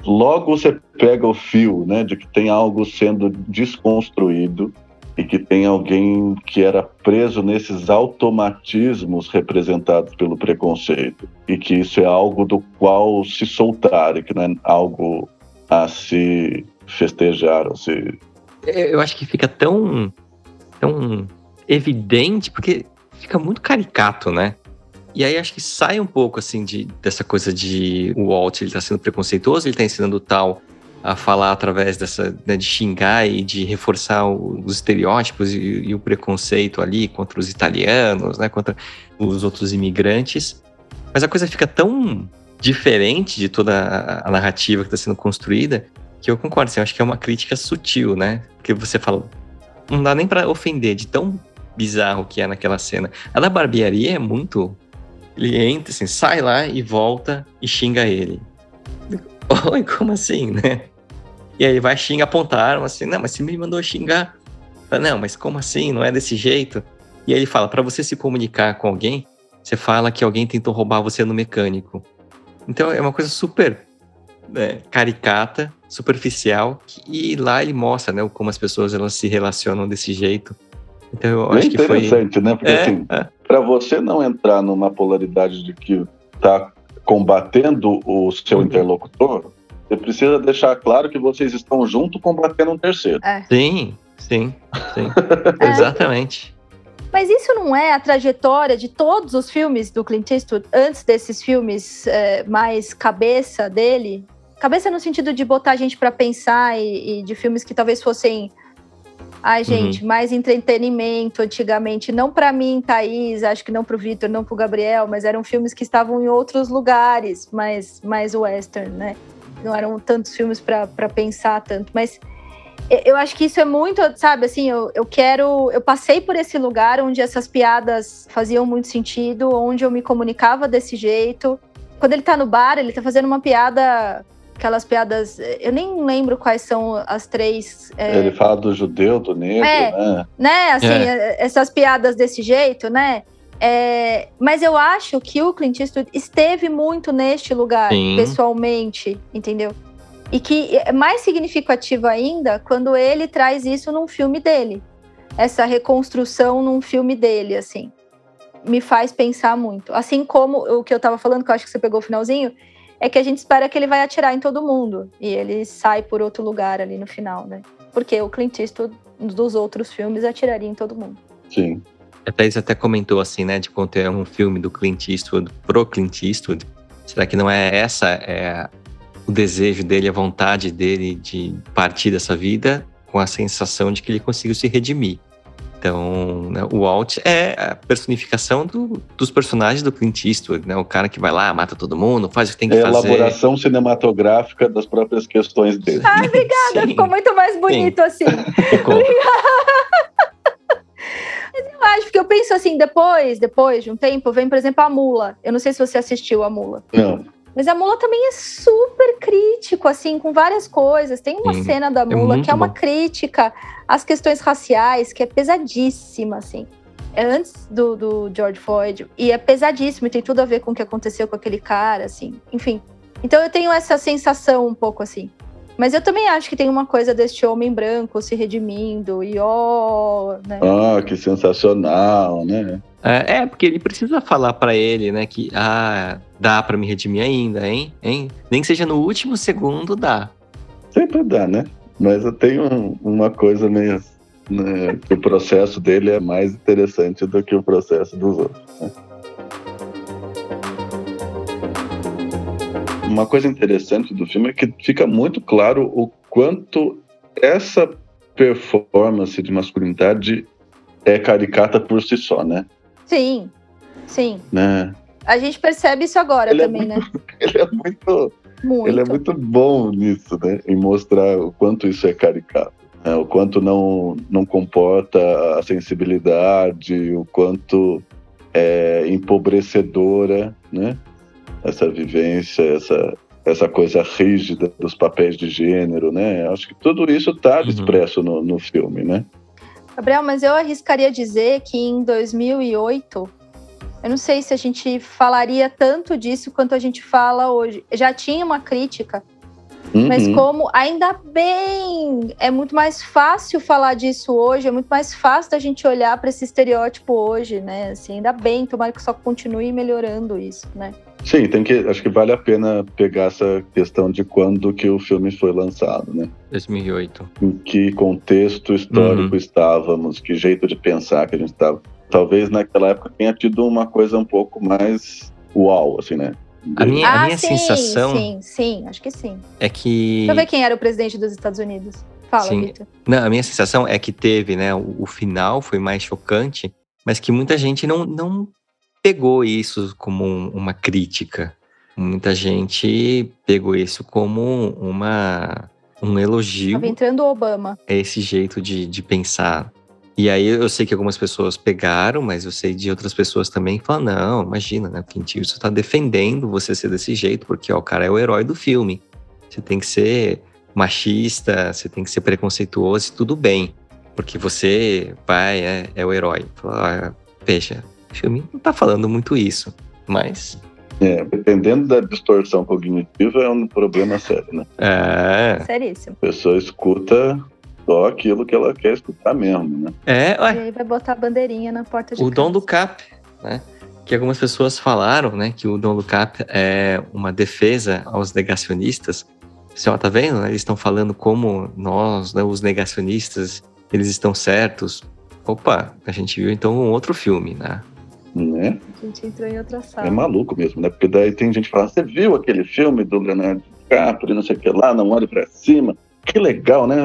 logo você pega o fio, né, de que tem algo sendo desconstruído e que tem alguém que era preso nesses automatismos representados pelo preconceito e que isso é algo do qual se soltar e que não é algo a se festejar ou se eu acho que fica tão tão evidente porque fica muito caricato, né? E aí acho que sai um pouco assim de dessa coisa de o Walt ele tá sendo preconceituoso, ele tá ensinando tal a falar através dessa né, de xingar e de reforçar os estereótipos e, e, o preconceito ali contra os italianos, né, contra os outros imigrantes. Mas a coisa fica tão diferente de toda a, a narrativa que está sendo construída que eu concordo. Assim, eu acho que é uma crítica sutil, né? Porque você fala, não dá nem para ofender de tão bizarro que é naquela cena. A da barbearia é muito. Ele entra, assim, sai lá e volta e xinga ele. Oi, como assim, né? E aí vai xinga, apontar a arma assim, não, mas você me mandou xingar. Fala, não, mas como assim? Não é desse jeito? E aí ele fala, para você se comunicar com alguém, você fala que alguém tentou roubar você no mecânico. Então é uma coisa super né, caricata, superficial, e lá ele mostra, né, como as pessoas elas se relacionam desse jeito. Então eu É acho que foi interessante, né? Porque É, assim, é. Para você não entrar numa polaridade de que tá combatendo o seu Uhum. interlocutor, você precisa deixar claro que vocês estão junto combatendo um terceiro. Sim, sim, sim. É. Exatamente. Mas isso não é a trajetória de todos os filmes do Clint Eastwood antes desses filmes é, mais cabeça dele? Cabeça no sentido de botar a gente pra pensar e, e de filmes que talvez fossem. Ai, gente, mais entretenimento antigamente. Não pra mim, Thaís, acho que não pro Vitor, não pro Gabriel, mas eram filmes que estavam em outros lugares, mais, mais western, né? Não eram tantos filmes pra pensar tanto. Mas eu- eu acho que isso é muito, sabe, assim, eu, eu quero. Eu passei por esse lugar onde essas piadas faziam muito sentido, onde eu me comunicava desse jeito. Quando ele tá no bar, ele tá fazendo uma piada. Aquelas piadas. Eu nem lembro quais são as três. é, Ele fala do judeu, do negro, É. né? né, assim, É. essas piadas desse jeito, né? É, mas eu acho que o Clint Eastwood esteve muito neste lugar, Sim. pessoalmente, entendeu? E que é mais significativo ainda quando ele traz isso num filme dele. Essa reconstrução num filme dele, assim. Me faz pensar muito. Assim como o que eu tava falando, que eu acho que você pegou o finalzinho, é que a gente espera que ele vai atirar em todo mundo. E ele sai por outro lugar ali no final, né? Porque o Clint Eastwood dos outros filmes atiraria em todo mundo. Sim. A Thaís até comentou assim, né, de quanto é um filme do Clint Eastwood pro Clint Eastwood. Será que não é essa é o desejo dele, a vontade dele de partir dessa vida com a sensação de que ele conseguiu se redimir? Então, né, o Walt é a personificação do- dos personagens do Clint Eastwood, né? O cara que vai lá, mata todo mundo, faz o que tem que É a fazer. elaboração cinematográfica das próprias questões dele. Ai, obrigada, Sim, ficou muito mais bonito assim. ficou. Eu acho, porque eu penso assim, depois, depois de um tempo, vem, por exemplo, a Mula. Eu não sei se você assistiu a Mula. Não. Mas a Mula também é super crítico, assim, com várias coisas. Tem uma Sim, cena da é Mula muito que é uma bom. crítica às questões raciais, que é pesadíssima, assim. É antes do, do George Floyd. E é pesadíssimo, e tem tudo a ver com o que aconteceu com aquele cara, assim. Enfim. Então eu tenho essa sensação um pouco assim. Mas eu também acho que tem uma coisa deste homem branco se redimindo e ó, né? Ah, que sensacional, né? É, é, porque ele precisa falar pra ele, né, que ah, dá pra me redimir ainda, hein? hein? Nem que seja no último segundo, dá. Sempre dá, né? Mas eu tenho um- uma coisa meio. Né, que o processo dele é mais interessante do que o processo dos outros. né? Uma coisa interessante do filme é que fica muito claro o quanto essa performance de masculinidade é caricata por si só, né? Sim, sim. né? A gente percebe isso agora Ele é também, né? Ele é muito Muito. Ele é muito bom nisso, né? Em mostrar o quanto isso é caricato. né? O quanto não, não comporta a sensibilidade, o quanto é empobrecedora, né? Essa vivência, essa, essa coisa rígida dos papéis de gênero, né? Acho que tudo isso está Uhum. expresso no, no filme, né? Gabriel, mas eu arriscaria dizer que em 2008, eu não sei se a gente falaria tanto disso quanto a gente fala hoje. Já tinha uma crítica, mas Uhum. como ainda bem é muito mais fácil falar disso hoje, é muito mais fácil da gente olhar para esse estereótipo hoje, né? Assim, ainda bem, tomara que só continue melhorando isso, né? Sim, tem que, acho que vale a pena pegar essa questão de quando que o filme foi lançado, né? 2008. em que contexto histórico Uhum. estávamos, que jeito de pensar que a gente estava. Talvez naquela época tenha tido uma coisa um pouco mais uau, assim, né? A minha, a ah, minha sim, sensação sim, sim, acho que sim. é que. Deixa eu ver quem era o presidente dos Estados Unidos. Fala, Sim. Vitor. Não, a minha sensação é que teve, né? O, o final foi mais chocante, mas que muita gente não, não pegou isso como um- uma crítica. Muita gente pegou isso como uma, um elogio Tava entrando o Obama. a esse jeito de, de pensar E aí eu sei que algumas pessoas pegaram, mas eu sei de outras pessoas também que falam, não, imagina, né? Clint Eastwood tá defendendo você ser desse jeito, porque ó, o cara é o herói do filme. Você tem que ser machista, você tem que ser preconceituoso e tudo bem. Porque você, pai, é, é o herói. Fala, ah, veja, o filme não tá falando muito isso, mas é, dependendo da distorção cognitiva, é um problema sério, né? É. Seríssimo. A pessoa escuta só aquilo que ela quer escutar mesmo, né? É, E ué, aí vai botar a bandeirinha na porta de o casa. dom do cap, né? Que algumas pessoas falaram, né? Que o dom do cap é uma defesa aos negacionistas. Você ó, tá vendo? né? Eles estão falando como nós, né, os negacionistas, eles estão certos. Opa, a gente viu então um outro filme, né? Né? A gente entrou em outra sala. É maluco mesmo, né? Porque daí tem gente que fala, você viu aquele filme do Leonardo DiCaprio, não sei o que lá, não olhe pra cima. Que legal, né?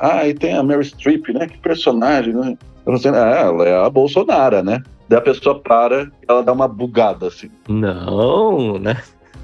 Ah, e tem a Mary Streep, né? Que personagem, né? Assim, ah, ela é a Bolsonaro, né? Daí a pessoa para, ela dá uma bugada, assim. Não, né?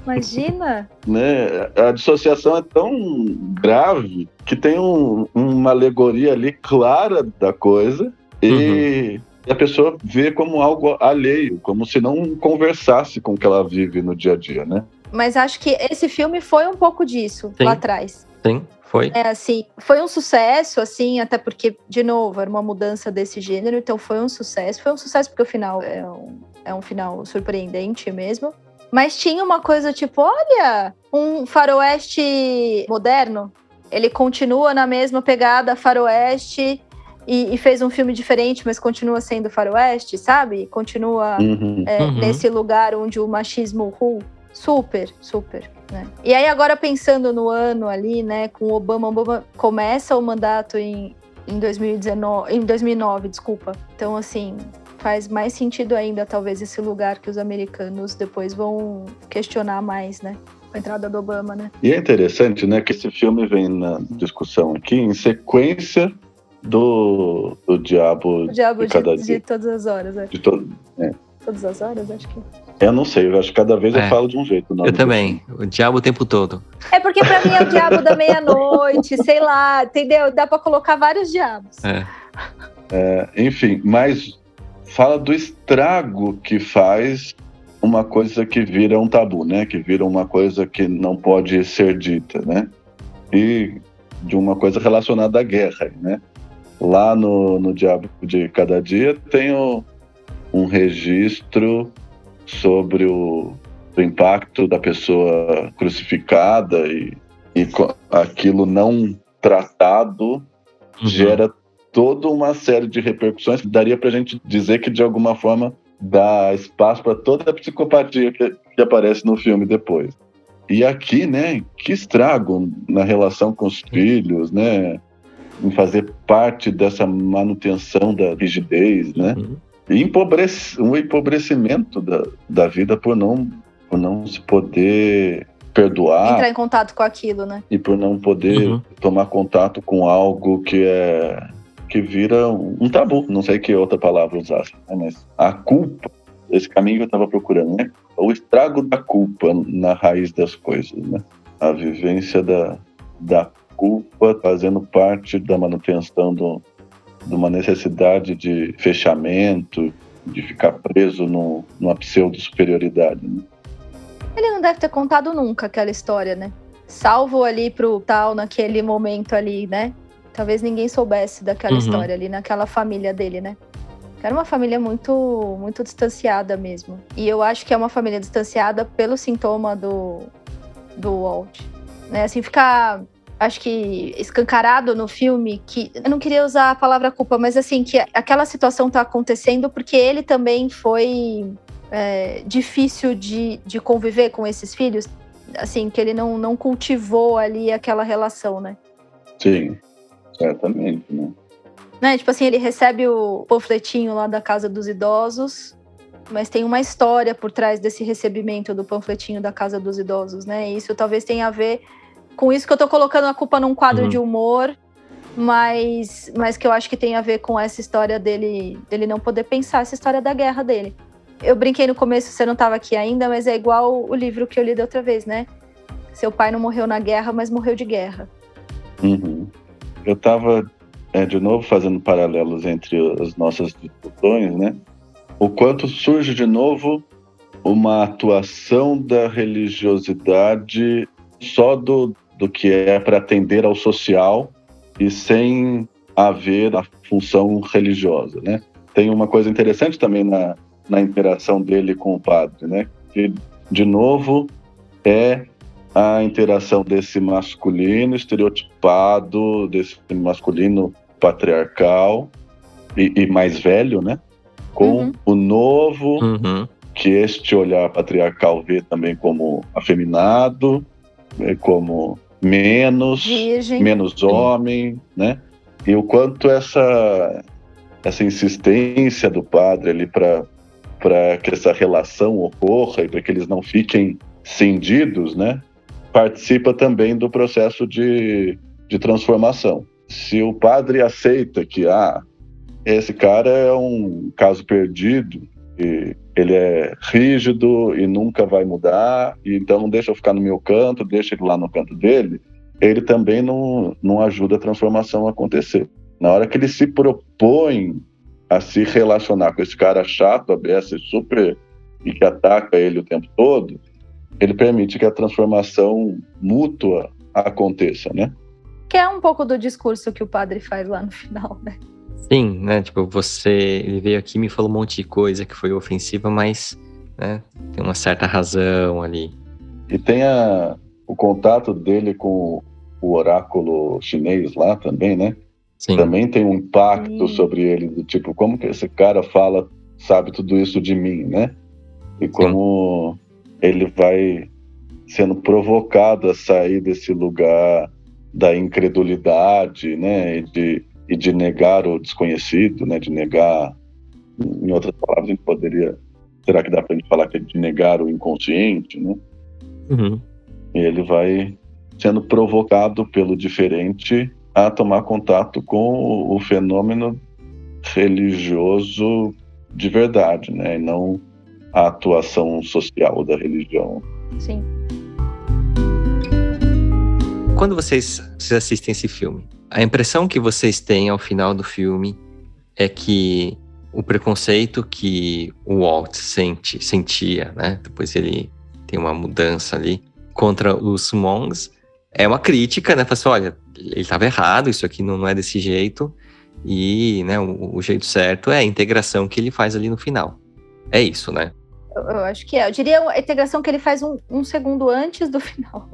Imagina! né? A dissociação é tão grave que tem um- uma alegoria ali clara da coisa e a pessoa vê como algo alheio, como se não conversasse com o que ela vive no dia a dia, né? Mas acho que esse filme foi um pouco disso Sim. lá atrás. Sim, foi. É assim, foi um sucesso, assim, até porque, de novo, era uma mudança desse gênero, então foi um sucesso. Foi um sucesso porque o final é um, é um final surpreendente mesmo. Mas tinha uma coisa tipo, olha, um faroeste moderno. Ele continua na mesma pegada faroeste e, e fez um filme diferente, mas continua sendo faroeste, sabe? Continua Uhum. é, Uhum. nesse lugar onde o machismo ru, super, super, né? E aí agora pensando no ano ali, né, com o Obama, Obama começa o mandato em, em 2019, em 2009, desculpa. Então assim, faz mais sentido ainda talvez esse lugar que os americanos depois vão questionar mais, né? Com a entrada do Obama, né? E é interessante, né, que esse filme vem na discussão aqui em sequência do, do Diabo diabo de cada de, dia. de todas as horas, né? De todo... Todas as horas, acho que. Eu não sei, eu acho que cada vez É. eu falo de um jeito. Eu também. O diabo o tempo todo. É porque pra mim é o diabo da meia-noite, sei lá, entendeu? Dá pra colocar vários diabos. É. É, enfim, mas fala do estrago que faz uma coisa que vira um tabu, né? Que vira uma coisa que não pode ser dita, né? E de uma coisa relacionada à guerra, né? Lá no, no Diabo de Cada Dia tem o- um registro sobre o, o impacto da pessoa crucificada e, e aquilo não tratado Uhum. gera toda uma série de repercussões que daria pra gente dizer que de alguma forma dá espaço para toda a psicopatia que, que aparece no filme depois. E aqui, né, que estrago na relação com os filhos, né, em fazer parte dessa manutenção da rigidez, né, Uhum. e empobrece, um empobrecimento da, da vida por não, por não se poder perdoar Entrar em contato com aquilo, né? e por não poder Uhum. tomar contato com algo que é que vira um tabu, não sei que outra palavra usar, né? mas a culpa, esse caminho que eu estava procurando, né? O estrago da culpa na raiz das coisas, né? A vivência da, da culpa fazendo parte da manutenção do, de uma necessidade de fechamento, de ficar preso no, numa pseudo-superioridade. Né? Ele não deve ter contado nunca aquela história, né? Salvo ali pro tal naquele momento ali, né? Talvez ninguém soubesse daquela Uhum. história ali, naquela família dele, né? Era uma família muito, muito distanciada mesmo. E eu acho que é uma família distanciada pelo sintoma do, do Walt. Né? Assim, ficar, acho que escancarado no filme que. Eu não queria usar a palavra culpa, mas assim, que aquela situação tá acontecendo porque ele também foi é, difícil de, de conviver com esses filhos. Assim, que ele não, não cultivou ali aquela relação, né? Sim, certamente, né? né? Tipo assim, ele recebe o panfletinho lá da casa dos idosos, mas tem uma história por trás desse recebimento do panfletinho da casa dos idosos, né? E isso talvez tenha a ver com isso que eu tô colocando a culpa num quadro Uhum. de humor, mas, mas que eu acho que tem a ver com essa história dele, dele não poder pensar essa história da guerra dele. Eu brinquei no começo, você não estava aqui ainda, mas é igual o livro que eu li da outra vez, né? Seu pai não morreu na guerra, mas morreu de guerra. Uhum. Eu estava é, de novo fazendo paralelos entre as nossas discussões, né? O quanto surge de novo uma atuação da religiosidade só do, do que é para atender ao social e sem haver a função religiosa, né? Tem uma coisa interessante também na, na interação dele com o padre, né? Que, de novo, é a interação desse masculino estereotipado, desse masculino patriarcal e, e mais velho, né? Com uhum. o novo, uhum. que este olhar patriarcal vê também como afeminado, né? como menos, Virgem. menos homem, né? E o quanto essa essa insistência do padre ali para para que essa relação ocorra e para que eles não fiquem cindidos, né? Participa também do processo de, de transformação. Se o padre aceita que ah, esse cara é um caso perdido, e ele é rígido e nunca vai mudar, e então deixa eu ficar no meu canto, deixa ele lá no canto dele, ele também não, não ajuda a transformação a acontecer. Na hora que ele se propõe a se relacionar com esse cara chato, aberto, super e que ataca ele o tempo todo, ele permite que a transformação mútua aconteça, né? Que é um pouco do discurso que o padre faz lá no final, né? Sim, né? Tipo, você ele veio aqui e me falou um monte de coisa que foi ofensiva, mas né, tem uma certa razão ali. E tem a, o contato dele com o oráculo chinês lá também, né? Sim. Também tem um impacto Sim. sobre ele, do tipo, como que esse cara fala, sabe tudo isso de mim, né? E como Sim. ele vai sendo provocado a sair desse lugar da incredulidade, né? E de, e de negar o desconhecido, né? De negar, em outras palavras, a gente poderia, será que dá para gente falar que é de negar o inconsciente, né? Uhum. E ele vai sendo provocado pelo diferente a tomar contato com o fenômeno religioso de verdade, né? E não a atuação social da religião. Sim. Quando vocês, vocês assistem esse filme, a impressão que vocês têm ao final do filme é que o preconceito que o Walt sente, sentia, né? Depois ele tem uma mudança ali contra os Monks é uma crítica, né? Fala assim, olha, ele estava errado, isso aqui não, não, é desse jeito. E né, o, o, jeito certo é a integração que ele faz ali no final. É isso, né? Eu, eu acho que é. Eu diria a integração que ele faz um, um segundo antes do final.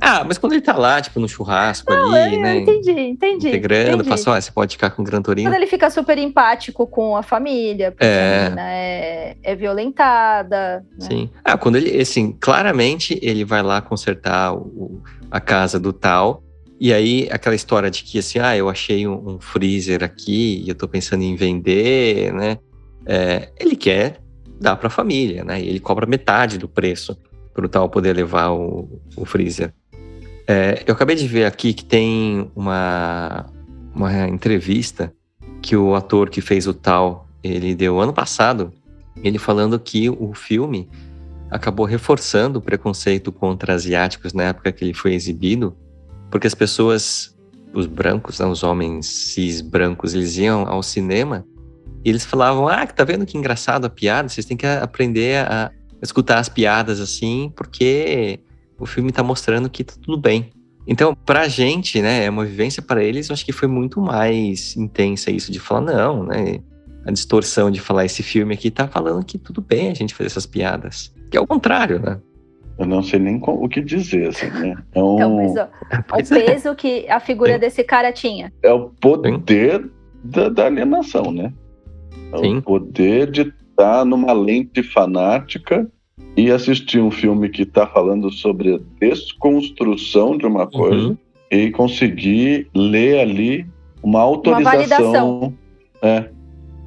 ah, mas quando ele tá lá, tipo, no churrasco não, ali, é, né? Entendi, entendi. Integrando, entendi. olha, você pode ficar com o Gran Torino. Quando ele fica super empático com a família, porque é. a menina é, é violentada. Né? Sim. Ah, quando ele, assim, claramente ele vai lá consertar o, a casa do tal. E aí, aquela história de que, assim, ah, eu achei um, um freezer aqui e eu tô pensando em vender, né? É, ele quer dar para a família, né? E ele cobra metade do preço para o tal poder levar o, o freezer. É, eu acabei de ver aqui que tem uma, uma entrevista que o ator que fez o tal, ele deu ano passado, ele falando que o filme acabou reforçando o preconceito contra asiáticos na época que ele foi exibido, porque as pessoas, os brancos, né, os homens cis brancos, eles iam ao cinema e eles falavam: Ah, tá vendo que engraçado a piada? Vocês têm que aprender a escutar as piadas assim, porque o filme tá mostrando que tá tudo bem. Então, pra gente, né, é uma vivência para eles, eu acho que foi muito mais intensa isso de falar, não, né? A distorção de falar esse filme aqui tá falando que tudo bem a gente fazer essas piadas. Que é o contrário, né? Eu não sei nem o que dizer, assim, né? É um... Então, mas, ó, o é. peso que a figura Sim. desse cara tinha. É o poder da, da, alienação, né? É Sim. o poder de estar tá numa lente fanática e assistir um filme que está falando sobre a desconstrução de uma coisa uhum. e conseguir ler ali uma autorização. Uma é,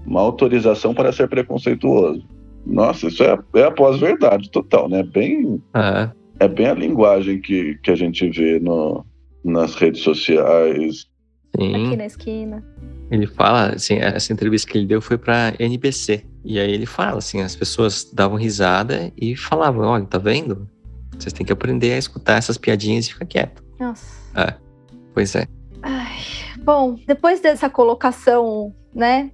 uma autorização para ser preconceituoso. Nossa, isso é, é a pós-verdade total, né? Bem, é. é bem a linguagem que, que a gente vê no, nas redes sociais. Sim. Aqui na esquina. Ele fala, assim, essa entrevista que ele deu foi para NBC. E aí ele fala, assim, as pessoas davam risada e falavam, olha, tá vendo? Vocês têm que aprender a escutar essas piadinhas e ficar quieto. Nossa. É, pois é. Ai, Bom, depois dessa colocação, né?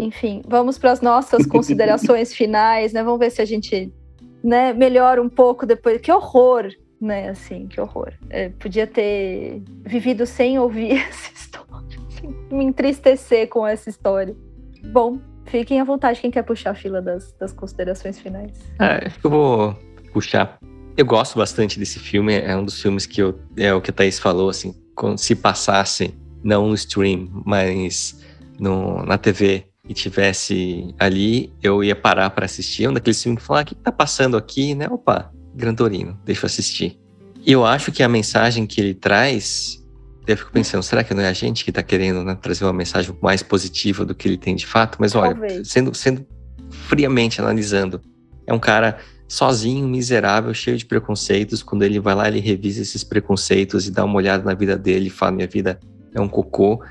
Enfim, vamos para as nossas considerações finais, né? Vamos ver se a gente né, melhora um pouco depois. Que horror, né? Assim, que horror. É, podia ter vivido sem ouvir essa história, me entristecer com essa história. Bom, fiquem à vontade quem quer puxar a fila das, das considerações finais. É, eu vou puxar. Eu gosto bastante desse filme, é um dos filmes que eu, é o que a Thaís falou, assim, se passasse, não no stream, mas no, na TV e tivesse ali, eu ia parar para assistir. É um daqueles filmes que falar, ah, o que tá passando aqui, né? Opa, Gran Torino, deixa eu assistir. E eu acho que a mensagem que ele traz, eu fico pensando, será que não é a gente que está querendo né, trazer uma mensagem mais positiva do que ele tem de fato? Mas olha, sendo, sendo friamente analisando, é um cara sozinho, miserável, cheio de preconceitos. Quando ele vai lá, ele revisa esses preconceitos e dá uma olhada na vida dele e fala: minha vida é um cocô.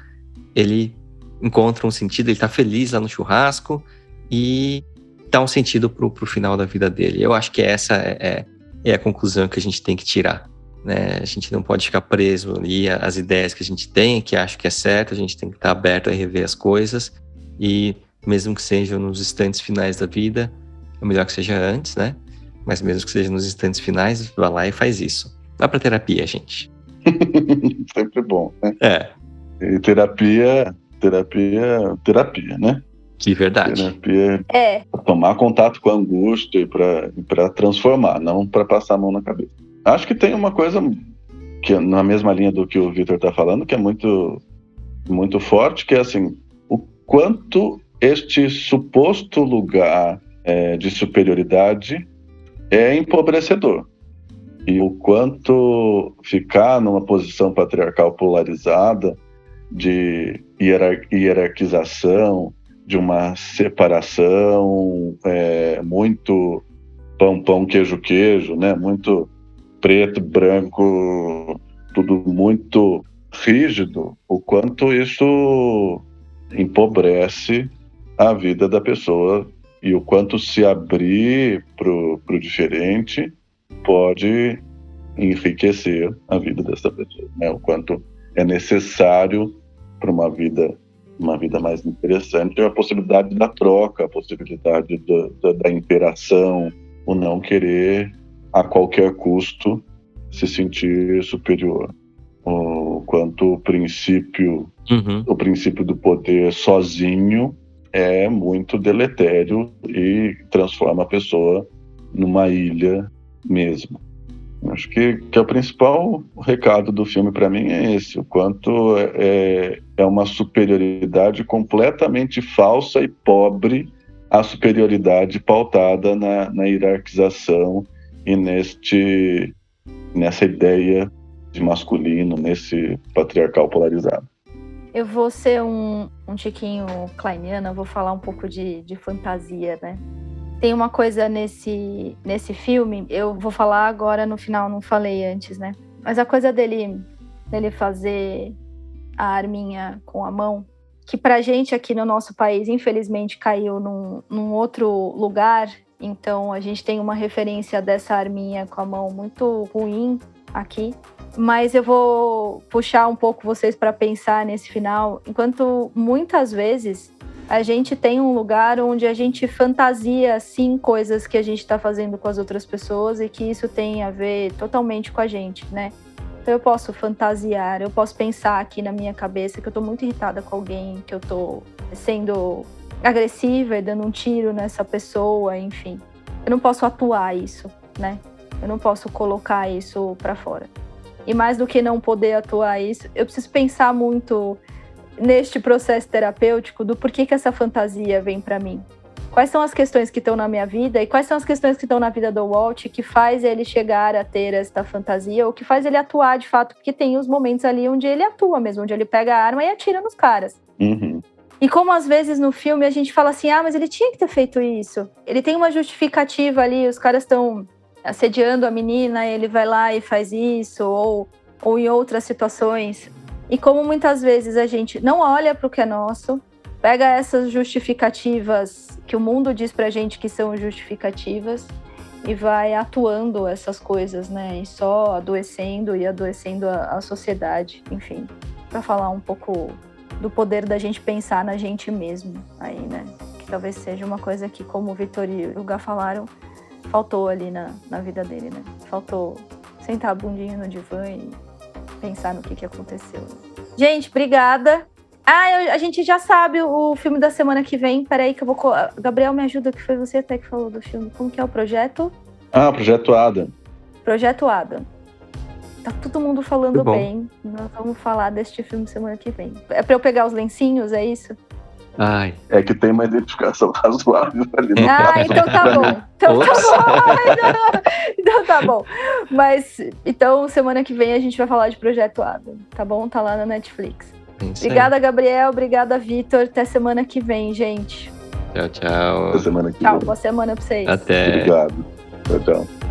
Ele encontra um sentido, ele está feliz lá no churrasco e dá um sentido pro, pro final da vida dele. Eu acho que essa é, é, é a conclusão que a gente tem que tirar. Né? A gente não pode ficar preso ali às ideias que a gente tem, que acha que é certo, a gente tem que estar aberto a rever as coisas e mesmo que seja nos instantes finais da vida, é melhor que seja antes, né? Mas mesmo que seja nos instantes finais, vá lá e faz isso. Vá para terapia, gente. Sempre bom, né? É. E terapia, terapia, terapia, né? Que verdade. Terapia é tomar contato com a angústia e para transformar, não para passar a mão na cabeça. Acho que tem uma coisa que na mesma linha do que o Victor está falando, que é muito muito forte, que é assim, o quanto este suposto lugar é, de superioridade é empobrecedor. E o quanto ficar numa posição patriarcal polarizada de hierarquização, de uma separação é, muito pão, pão, queijo, queijo, né? Muito preto, branco, tudo muito rígido, o quanto isso empobrece a vida da pessoa e o quanto se abrir para o diferente pode enriquecer a vida dessa pessoa, né? O quanto é necessário para uma vida uma vida mais interessante a possibilidade da troca, a possibilidade da, da, da interação, o não querer a qualquer custo se sentir superior. O quanto o princípio, uhum. o princípio do poder sozinho é muito deletério e transforma a pessoa numa ilha mesmo. Acho que, que é o principal recado do filme para mim é esse: o quanto é, é uma superioridade completamente falsa e pobre a superioridade pautada na, na hierarquização e neste, nessa ideia de masculino, nesse patriarcal polarizado. Eu vou ser um, um tiquinho kleiniana, vou falar um pouco de, de fantasia, né? Tem uma coisa nesse, nesse filme, eu vou falar agora no final, não falei antes, né? Mas a coisa dele, dele fazer a arminha com a mão, que pra gente aqui no nosso país, infelizmente, caiu num, num outro lugar. Então a gente tem uma referência dessa arminha com a mão muito ruim aqui. Mas eu vou puxar um pouco vocês para pensar nesse final, enquanto muitas vezes a gente tem um lugar onde a gente fantasia sim coisas que a gente está fazendo com as outras pessoas e que isso tem a ver totalmente com a gente, né? Então eu posso fantasiar, eu posso pensar aqui na minha cabeça que eu estou muito irritada com alguém, que eu estou sendo agressiva e dando um tiro nessa pessoa, enfim. Eu não posso atuar isso, né? Eu não posso colocar isso para fora. E mais do que não poder atuar isso, eu preciso pensar muito neste processo terapêutico do porquê que essa fantasia vem para mim. Quais são as questões que estão na minha vida e quais são as questões que estão na vida do Walt que faz ele chegar a ter esta fantasia ou que faz ele atuar de fato, porque tem os momentos ali onde ele atua mesmo, onde ele pega a arma e atira nos caras. Uhum. E como às vezes no filme a gente fala assim, ah, mas ele tinha que ter feito isso. Ele tem uma justificativa ali, os caras estão assediando a menina, ele vai lá e faz isso, ou, ou em outras situações. E como muitas vezes a gente não olha para o que é nosso, pega essas justificativas que o mundo diz pra gente que são justificativas e vai atuando essas coisas, né? E só adoecendo e adoecendo a, a sociedade, enfim, para falar um pouco do poder da gente pensar na gente mesmo aí, né? Que talvez seja uma coisa que, como o Vitor e o Gá falaram, faltou ali na, na vida dele, né? Faltou sentar a bundinha no divã e pensar no que, que aconteceu. Gente, obrigada. Ah, a gente já sabe o filme da semana que vem. Peraí que eu vou... Gabriel, me ajuda, que foi você até que falou do filme. Como que é o projeto? Ah, Projeto Adam. Projeto Adam. Tá todo mundo falando bem. Nós vamos falar deste filme semana que vem. É pra eu pegar os lencinhos, é isso? Ai. É que tem uma identificação razoável ali. No ah, então tá bom. Então tá bom. então tá bom. Mas, então, semana que vem a gente vai falar de Projeto Adam, tá bom? Tá lá na Netflix. Obrigada, Gabriel. Obrigada, Vitor. Até semana que vem, gente. Tchau, tchau. Até semana que tchau, vem. boa semana pra vocês. Até. Obrigado. Tchau, tchau.